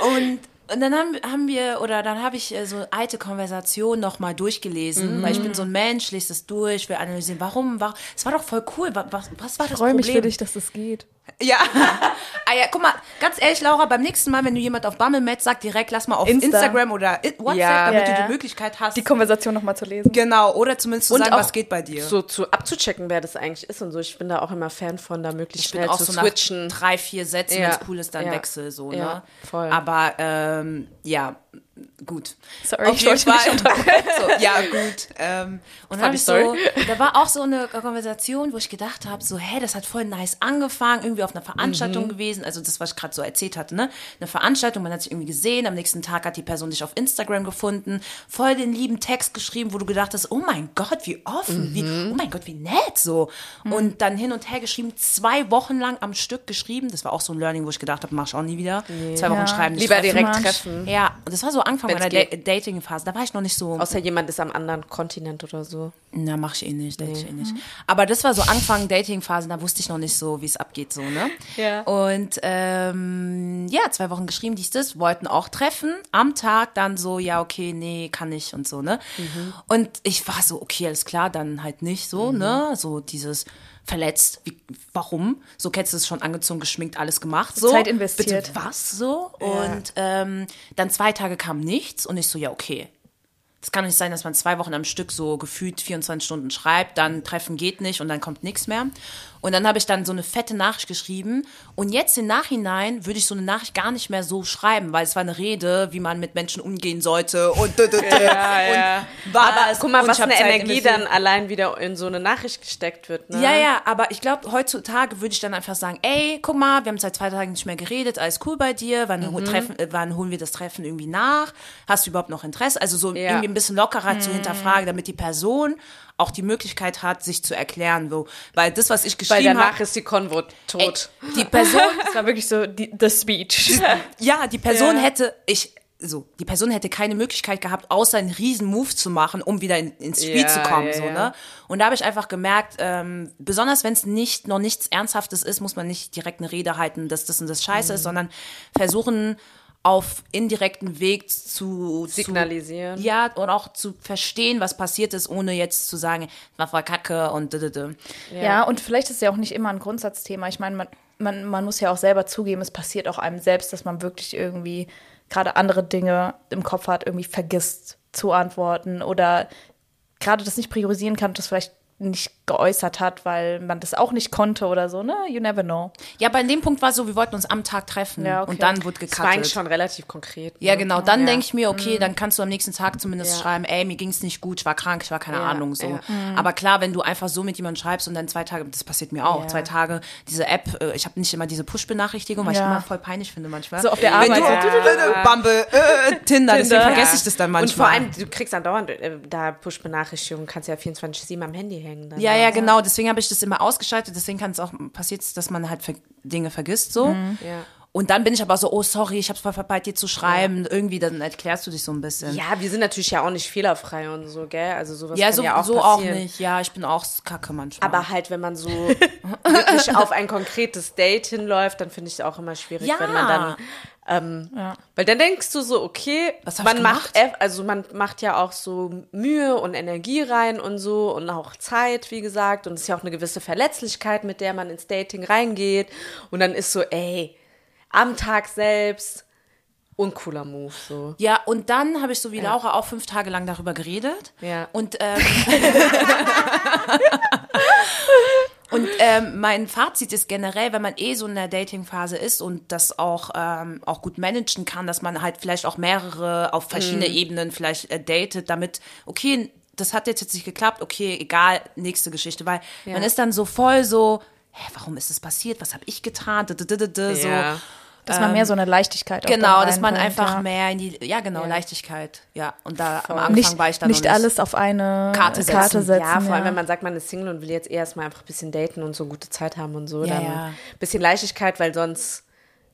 und, und dann haben, haben wir, oder dann habe ich äh, so alte Konversationen nochmal durchgelesen, weil ich bin so ein Mensch, lese das durch, will analysieren, warum, warum, es war doch voll cool, was, was, war Ich das freue Problem? mich für dich, dass das geht. Ja. (laughs) ah ja, guck mal, ganz ehrlich, Laura, beim nächsten Mal, wenn du jemand auf Bumble match, sag direkt, lass mal auf Insta. Instagram oder WhatsApp, Ja. damit Ja, du ja. die Möglichkeit hast. Die Konversation nochmal zu lesen. genau, oder zumindest zu Und sagen, auch was geht bei dir. So zu abzuchecken, wer das eigentlich ist und so. Ich bin da auch immer Fan von, da möglichst ich bin schnell auch zu so nach switchen. drei, vier Sätzen, Ja. wenn es cool ist, dann Ja. wechsel so, Ja, ne? voll. Aber ähm, ja, gut. Sorry, Auf ich jeden Fall. (laughs) so, ja, gut. Ähm, und dann ich so, da war auch so eine Konversation, wo ich gedacht habe, so, hä, das hat voll nice angefangen, irgendwie auf einer Veranstaltung Mhm. gewesen, also das, was ich gerade so erzählt hatte, ne? Eine Veranstaltung, man hat sich irgendwie gesehen, am nächsten Tag hat die Person dich auf Instagram gefunden, voll den lieben Text geschrieben, wo du gedacht hast, oh mein Gott, wie offen, wie, Mhm. oh mein Gott, wie nett, so. Und dann hin und her geschrieben, zwei Wochen lang am Stück geschrieben, das war auch so ein Learning, wo ich gedacht habe, mach ich auch nie wieder. Zwei Wochen Ja. schreiben, Lieber treffen. direkt treffen. Ja, und das war so Anfang Wenn's meiner. Da Dating-Phase. Da war ich noch nicht so. Außer jemand ist am anderen Kontinent oder so. Na, mach ich eh nicht, date ich eh nicht. Aber das war so Anfang Dating-Phase, da wusste ich noch nicht so, wie es abgeht, so, ne? Ja. Und ähm, ja, zwei Wochen geschrieben, dies, das, wollten auch treffen. Am Tag dann so, ja, okay, nee, kann ich und so, ne? Und ich war so, okay, alles klar, dann halt nicht so, ne? So dieses verletzt. Wie, warum? So kennst du es schon angezogen, geschminkt, alles gemacht. So. Zeit investiert. Bitte was so? Und ähm, dann zwei Tage kam nichts und ich so, ja, okay. Das kann nicht sein, dass man zwei Wochen am Stück so gefühlt 24 Stunden schreibt, dann Treffen geht nicht und dann kommt nichts mehr. Und dann habe ich dann so eine fette Nachricht geschrieben. Und jetzt im Nachhinein würde ich so eine Nachricht gar nicht mehr so schreiben, weil es war eine Rede, wie man mit Menschen umgehen sollte und, und ja. was. Aber guck mal, Und was eine Energie dann allein wieder in so eine Nachricht gesteckt wird. Ne? Ja, ja, aber ich glaube, heutzutage würde ich dann einfach sagen, ey, guck mal, wir haben seit zwei Tagen nicht mehr geredet, alles cool bei dir, wann, Mhm. treffen, äh, wann holen wir das Treffen irgendwie nach? Hast du überhaupt noch Interesse? Also so Ja. irgendwie ein bisschen lockerer Mhm. zu hinterfragen, damit die Person auch die Möglichkeit hat, sich zu erklären. So. Weil das, was ich Weil geschrieben danach habe, ist die Konvo tot. die Person, (laughs) Das war wirklich so die, the speech. (laughs) ja, die Person Ja. hätte, ich, so, die Person hätte keine Möglichkeit gehabt, außer einen riesen Move zu machen, um wieder in, ins Spiel Ja, zu kommen, ja, so, ne? Und da habe ich einfach gemerkt, ähm, besonders wenn es nicht, noch nichts Ernsthaftes ist, muss man nicht direkt eine Rede halten, dass das und das scheiße Mhm. ist, sondern versuchen, auf indirekten Weg zu Signalisieren. Zu, ja, und auch zu verstehen, was passiert ist, ohne jetzt zu sagen, war voll kacke und d -d -d. Ja. und vielleicht ist es ja auch nicht immer ein Grundsatzthema. Ich meine, man, man, man muss ja auch selber zugeben, es passiert auch einem selbst, dass man wirklich irgendwie gerade andere Dinge im Kopf hat, irgendwie vergisst zu antworten oder gerade das nicht priorisieren kann, das vielleicht nicht geäußert hat, weil man das auch nicht konnte oder so, ne? You never know. Ja, aber in dem Punkt war es so, wir wollten uns am Tag treffen Ja, okay. und dann wurde Das war eigentlich schon relativ konkret. Ja, ne? genau. Dann Ja. denke ich mir, okay, dann kannst du am nächsten Tag zumindest Ja. schreiben, ey, mir ging's nicht gut, ich war krank, ich war keine Ja, Ahnung so. ja. Aber klar, wenn du einfach so mit jemandem schreibst und dann zwei Tage, das passiert mir auch, Ja. zwei Tage, diese App, äh, ich habe nicht immer diese Push-Benachrichtigung, weil ich Ja. immer voll peinlich finde manchmal. So auf der Wenn Arbeit. du, Ja. Bumble, äh, Tinder, deswegen Tinder. vergesse ich das dann manchmal. Und vor allem, du kriegst andauernd äh, da Push-Benachrichtigungen, kannst ja 24-7 am Handy hängen. Dann Ja, ne? ja, genau. Deswegen habe ich das immer ausgeschaltet. Deswegen kann es auch passiert, dass man halt Dinge vergisst so. Ja. Und dann bin ich aber so, oh sorry, ich habe voll verpeilt, dir zu schreiben. Irgendwie, dann erklärst du dich so ein bisschen. Ja, wir sind natürlich ja auch nicht fehlerfrei und so, gell? Also sowas ja kann so, ja auch so auch passieren. nicht. Ja, ich bin auch kacke manchmal. Aber halt, wenn man so (laughs) wirklich auf ein konkretes Date hinläuft, dann finde ich es auch immer schwierig, Ja. wenn man dann ähm, Ja. Weil dann denkst du so, okay, man macht, also man macht ja auch so Mühe und Energie rein und so und auch Zeit, wie gesagt, und es ist ja auch eine gewisse Verletzlichkeit, mit der man ins Dating reingeht und dann ist so, ey, am Tag selbst uncooler Move so. Ja, und dann habe ich so wie Laura auch fünf Tage lang darüber geredet. Ja. Und, ähm, (laughs) (laughs) und ähm, mein Fazit ist generell, wenn man eh so in der Dating-Phase ist und das auch, ähm, auch gut managen kann, dass man halt vielleicht auch mehrere auf verschiedene Ebenen vielleicht äh, datet, damit, okay, das hat jetzt, jetzt nicht geklappt, okay, egal, nächste Geschichte, weil man ist dann so voll so, hä, warum ist das passiert? Was habe ich getan? D -d -d -d -d, so. Ja. Dass man mehr so eine Leichtigkeit auch Genau, da dass man einfach ja. mehr in die, ja genau, Ja. Leichtigkeit, ja. Und da am Anfang nicht, war ich dann nicht alles auf eine Karte setzen. Karte setzen. Ja, vor allem, wenn man sagt, man ist Single und will jetzt erstmal einfach ein bisschen daten und so gute Zeit haben und so. Ja, dann ja. ein bisschen Leichtigkeit, weil sonst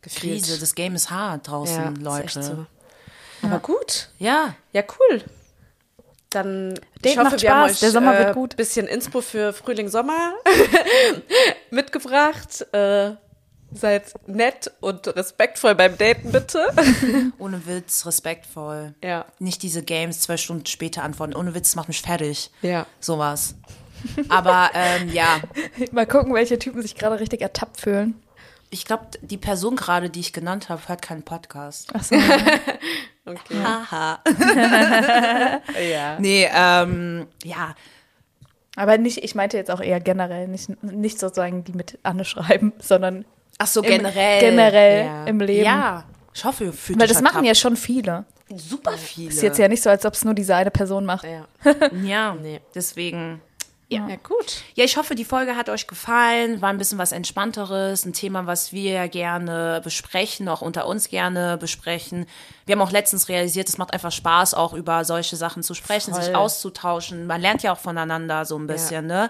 gefühlt. Krise, das Game ist hart draußen, ja, Leute. Ist echt so. Aber gut. Ja, Ja, cool. Dann ich Date hoffe, macht wir haben Spaß, euch der Sommer wird äh, gut. bisschen Inspo für Frühling, Sommer (laughs) mitgebracht. Äh, seid nett und respektvoll beim Daten, bitte. (laughs) ohne Witz, respektvoll. Ja. Nicht diese Games zwölf Stunden später antworten. Ohne Witz, macht mich fertig. Ja. Sowas. Aber ähm, ja, (laughs) Mal gucken, welche Typen sich gerade richtig ertappt fühlen. Ich glaube, die Person gerade, die ich genannt habe, hört keinen Podcast. Ach so. (laughs) Okay. Haha. (laughs) Ja. Nee, ähm, ja. Aber nicht, ich meinte jetzt auch eher generell, nicht, nicht sozusagen die mit Anne schreiben, sondern Ach so, im- generell. generell Ja. im Leben. Ja. Ich hoffe, ihr fühlt Weil das machen ja schon viele. super viele. Ist jetzt ja nicht so, als ob es nur diese eine Person macht. Ja. Ja, Nee. deswegen. Ja, gut. Ja, ich hoffe, die Folge hat euch gefallen. War ein bisschen was Entspannteres, ein Thema, was wir gerne besprechen, auch unter uns gerne besprechen. Wir haben auch letztens realisiert, es macht einfach Spaß, auch über solche Sachen zu sprechen, sich Voll. auszutauschen. Man lernt ja auch voneinander so ein bisschen, ne?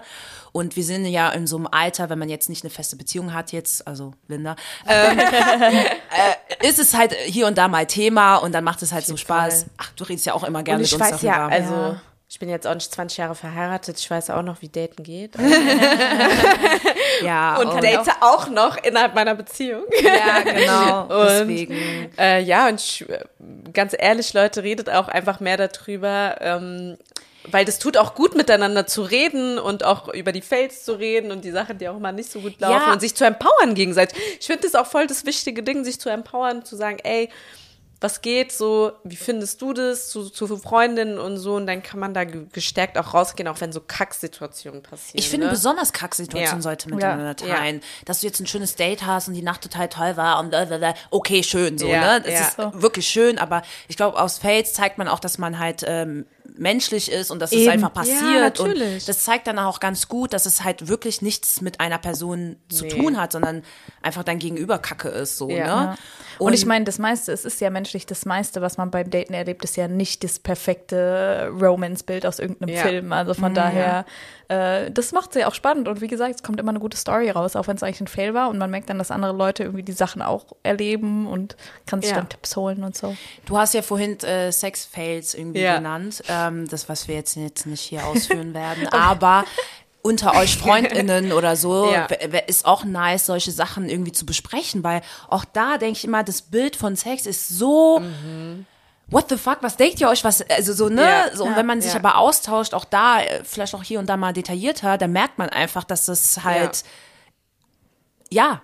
Und wir sind ja in so einem Alter, wenn man jetzt nicht eine feste Beziehung hat, jetzt, also Linda, (laughs) ähm, äh, ist es halt hier und da mal Thema und dann macht es halt so jeden Spaß. Ach, du redest ja auch immer gerne Und ich mit uns weiß darüber. ja, also Ja. Ich bin jetzt auch nicht 20 Jahre verheiratet. Ich weiß auch noch, wie Daten geht. (laughs) ja, Und date auch noch innerhalb meiner Beziehung. Ja, genau. (laughs) Und- Deswegen. Äh, ja, und ich, äh, ganz ehrlich, Leute, redet auch einfach mehr darüber. Ähm, weil das tut auch gut miteinander zu reden und auch über die Fails zu reden und die Sachen, die auch mal nicht so gut laufen Ja. und sich zu empowern gegenseitig. Ich finde das auch voll das wichtige Ding, sich zu empowern, zu sagen, ey, was geht so, wie findest du das zu, zu Freundinnen und so und dann kann man da ge- gestärkt auch rausgehen, auch wenn so Kacksituationen passieren. Ich finde, ne? besonders Kacksituationen Ja. sollte miteinander Ja. teilen. Dass du jetzt ein schönes Date hast und die Nacht total toll war und blablabla. okay, schön, so, Ja, ne? Das ja. ist So. wirklich schön, aber ich glaube, aus Fails zeigt man auch, dass man halt ähm, menschlich ist und dass es Eben. einfach Ja, passiert. und natürlich. das zeigt dann auch ganz gut, dass es halt wirklich nichts mit einer Person zu Nee. tun hat, sondern einfach dein Gegenüber Kacke ist, so, Ja. ne? Ja. Und, ich meine, das meiste, es ist ja menschlich, das meiste, was man beim Daten erlebt, ist ja nicht das perfekte Romance-Bild aus irgendeinem Ja. Film. Also von daher, äh, das macht ja auch spannend. Und wie gesagt, es kommt immer eine gute Story raus, auch wenn es eigentlich ein Fail war. Und man merkt dann, dass andere Leute irgendwie die Sachen auch erleben und kann sich Ja. dann Tipps holen und so. Du hast ja vorhin äh, Sex-Fails irgendwie Ja. genannt. Ähm, das, was wir jetzt, jetzt nicht hier (laughs) ausführen werden. Aber unter euch (laughs) FreundInnen oder so Ja. ist auch nice, solche Sachen irgendwie zu besprechen, weil auch da denke ich immer, das Bild von Sex ist so. What the fuck, was denkt ihr euch, was, also so, ne? Ja. so, und Ja. wenn man sich Ja. aber austauscht, auch da, äh, vielleicht auch hier und da mal detaillierter, dann merkt man einfach, dass es halt, ja,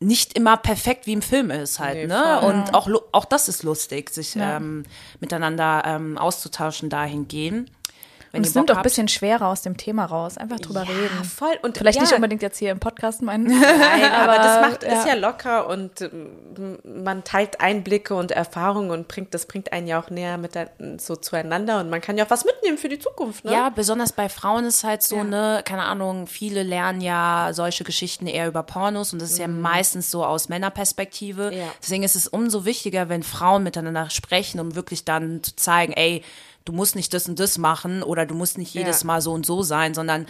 nicht immer perfekt wie im Film ist halt, Nee, ne? voll. Und auch, auch das ist lustig, sich Ja. ähm, miteinander ähm, auszutauschen dahingehend. Wenn Und es nimmt auch ein bisschen schwerer aus dem Thema raus. Einfach drüber reden. voll. Und Vielleicht ja, nicht unbedingt jetzt hier im Podcast meinen. (laughs) Nein, aber, das macht, ja. ist ja locker und ähm, man teilt Einblicke und Erfahrungen und bringt, das bringt einen ja auch näher mit der, so zueinander und man kann ja auch was mitnehmen für die Zukunft, ne? Ja, besonders bei Frauen ist halt so, Ja. ne, keine Ahnung, viele lernen ja solche Geschichten eher über Pornos und das ist ja meistens so aus Männerperspektive. Mhm. Ja. Deswegen ist es umso wichtiger, wenn Frauen miteinander sprechen, um wirklich dann zu zeigen, ey, du musst nicht das und das machen oder du musst nicht jedes Ja. Mal so und so sein, sondern,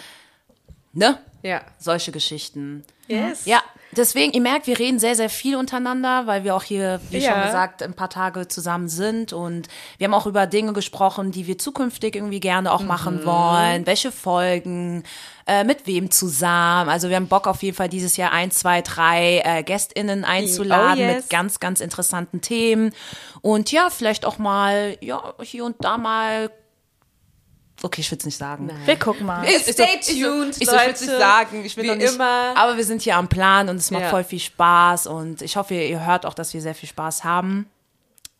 ne, Ja. solche Geschichten. Yes. Ja, deswegen, ihr merkt, wir reden sehr, sehr viel untereinander, weil wir auch hier, wie schon Ja. gesagt, ein paar Tage zusammen sind und wir haben auch über Dinge gesprochen, die wir zukünftig irgendwie gerne auch machen Mhm. wollen, welche Folgen, äh, mit wem zusammen. Also wir haben Bock auf jeden Fall dieses Jahr ein, zwei, drei äh, GästInnen einzuladen Oh, yes. mit ganz, ganz interessanten Themen und ja, vielleicht auch mal, ja, hier und da mal, okay, ich will es nicht sagen. Wir gucken mal. Stay so- tuned, Ich, so, ich will es nicht sagen. Ich will Wie noch nicht, immer. Aber wir sind hier am Plan und es macht Ja. voll viel Spaß und ich hoffe, ihr hört auch, dass wir sehr viel Spaß haben.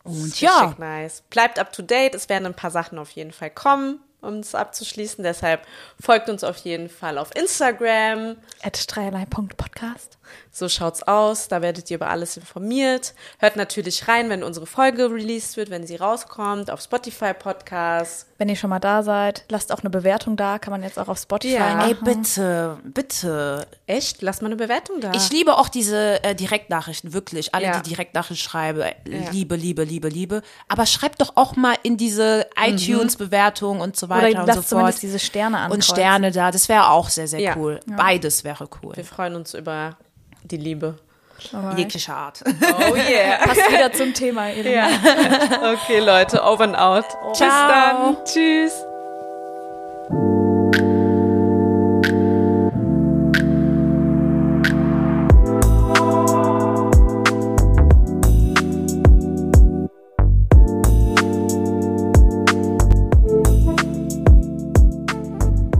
Und ja, nice. Bleibt up to date. Es werden ein paar Sachen auf jeden Fall kommen, um es abzuschließen. Deshalb folgt uns auf jeden Fall auf Instagram. At dreierlei.podcast. So schaut's aus. Da werdet ihr über alles informiert. Hört natürlich rein, wenn unsere Folge released wird, wenn sie rauskommt, auf Spotify Podcast. Wenn ihr schon mal da seid, lasst auch eine Bewertung da. Kann man jetzt auch auf Spotify Ja. machen. ey, bitte, bitte. Echt? Lass mal eine Bewertung da. Ich liebe auch diese äh, Direktnachrichten, wirklich. Alle, Ja. die Direktnachrichten schreiben, äh, Ja. Liebe, Liebe, Liebe, Liebe. Aber schreibt doch auch mal in diese iTunes-Bewertung und so weiter Oder und so fort. zumindest diese Sterne und ankreuzen. Sterne da, das wäre auch sehr, sehr Ja. cool. Beides wäre cool. Wir freuen uns über die Liebe. Alright. Jeglicher Art. Oh yeah. (laughs) Passt wieder zum Thema. Ja. Okay, Leute, over and out. Bis Ciao. dann. Tschüss.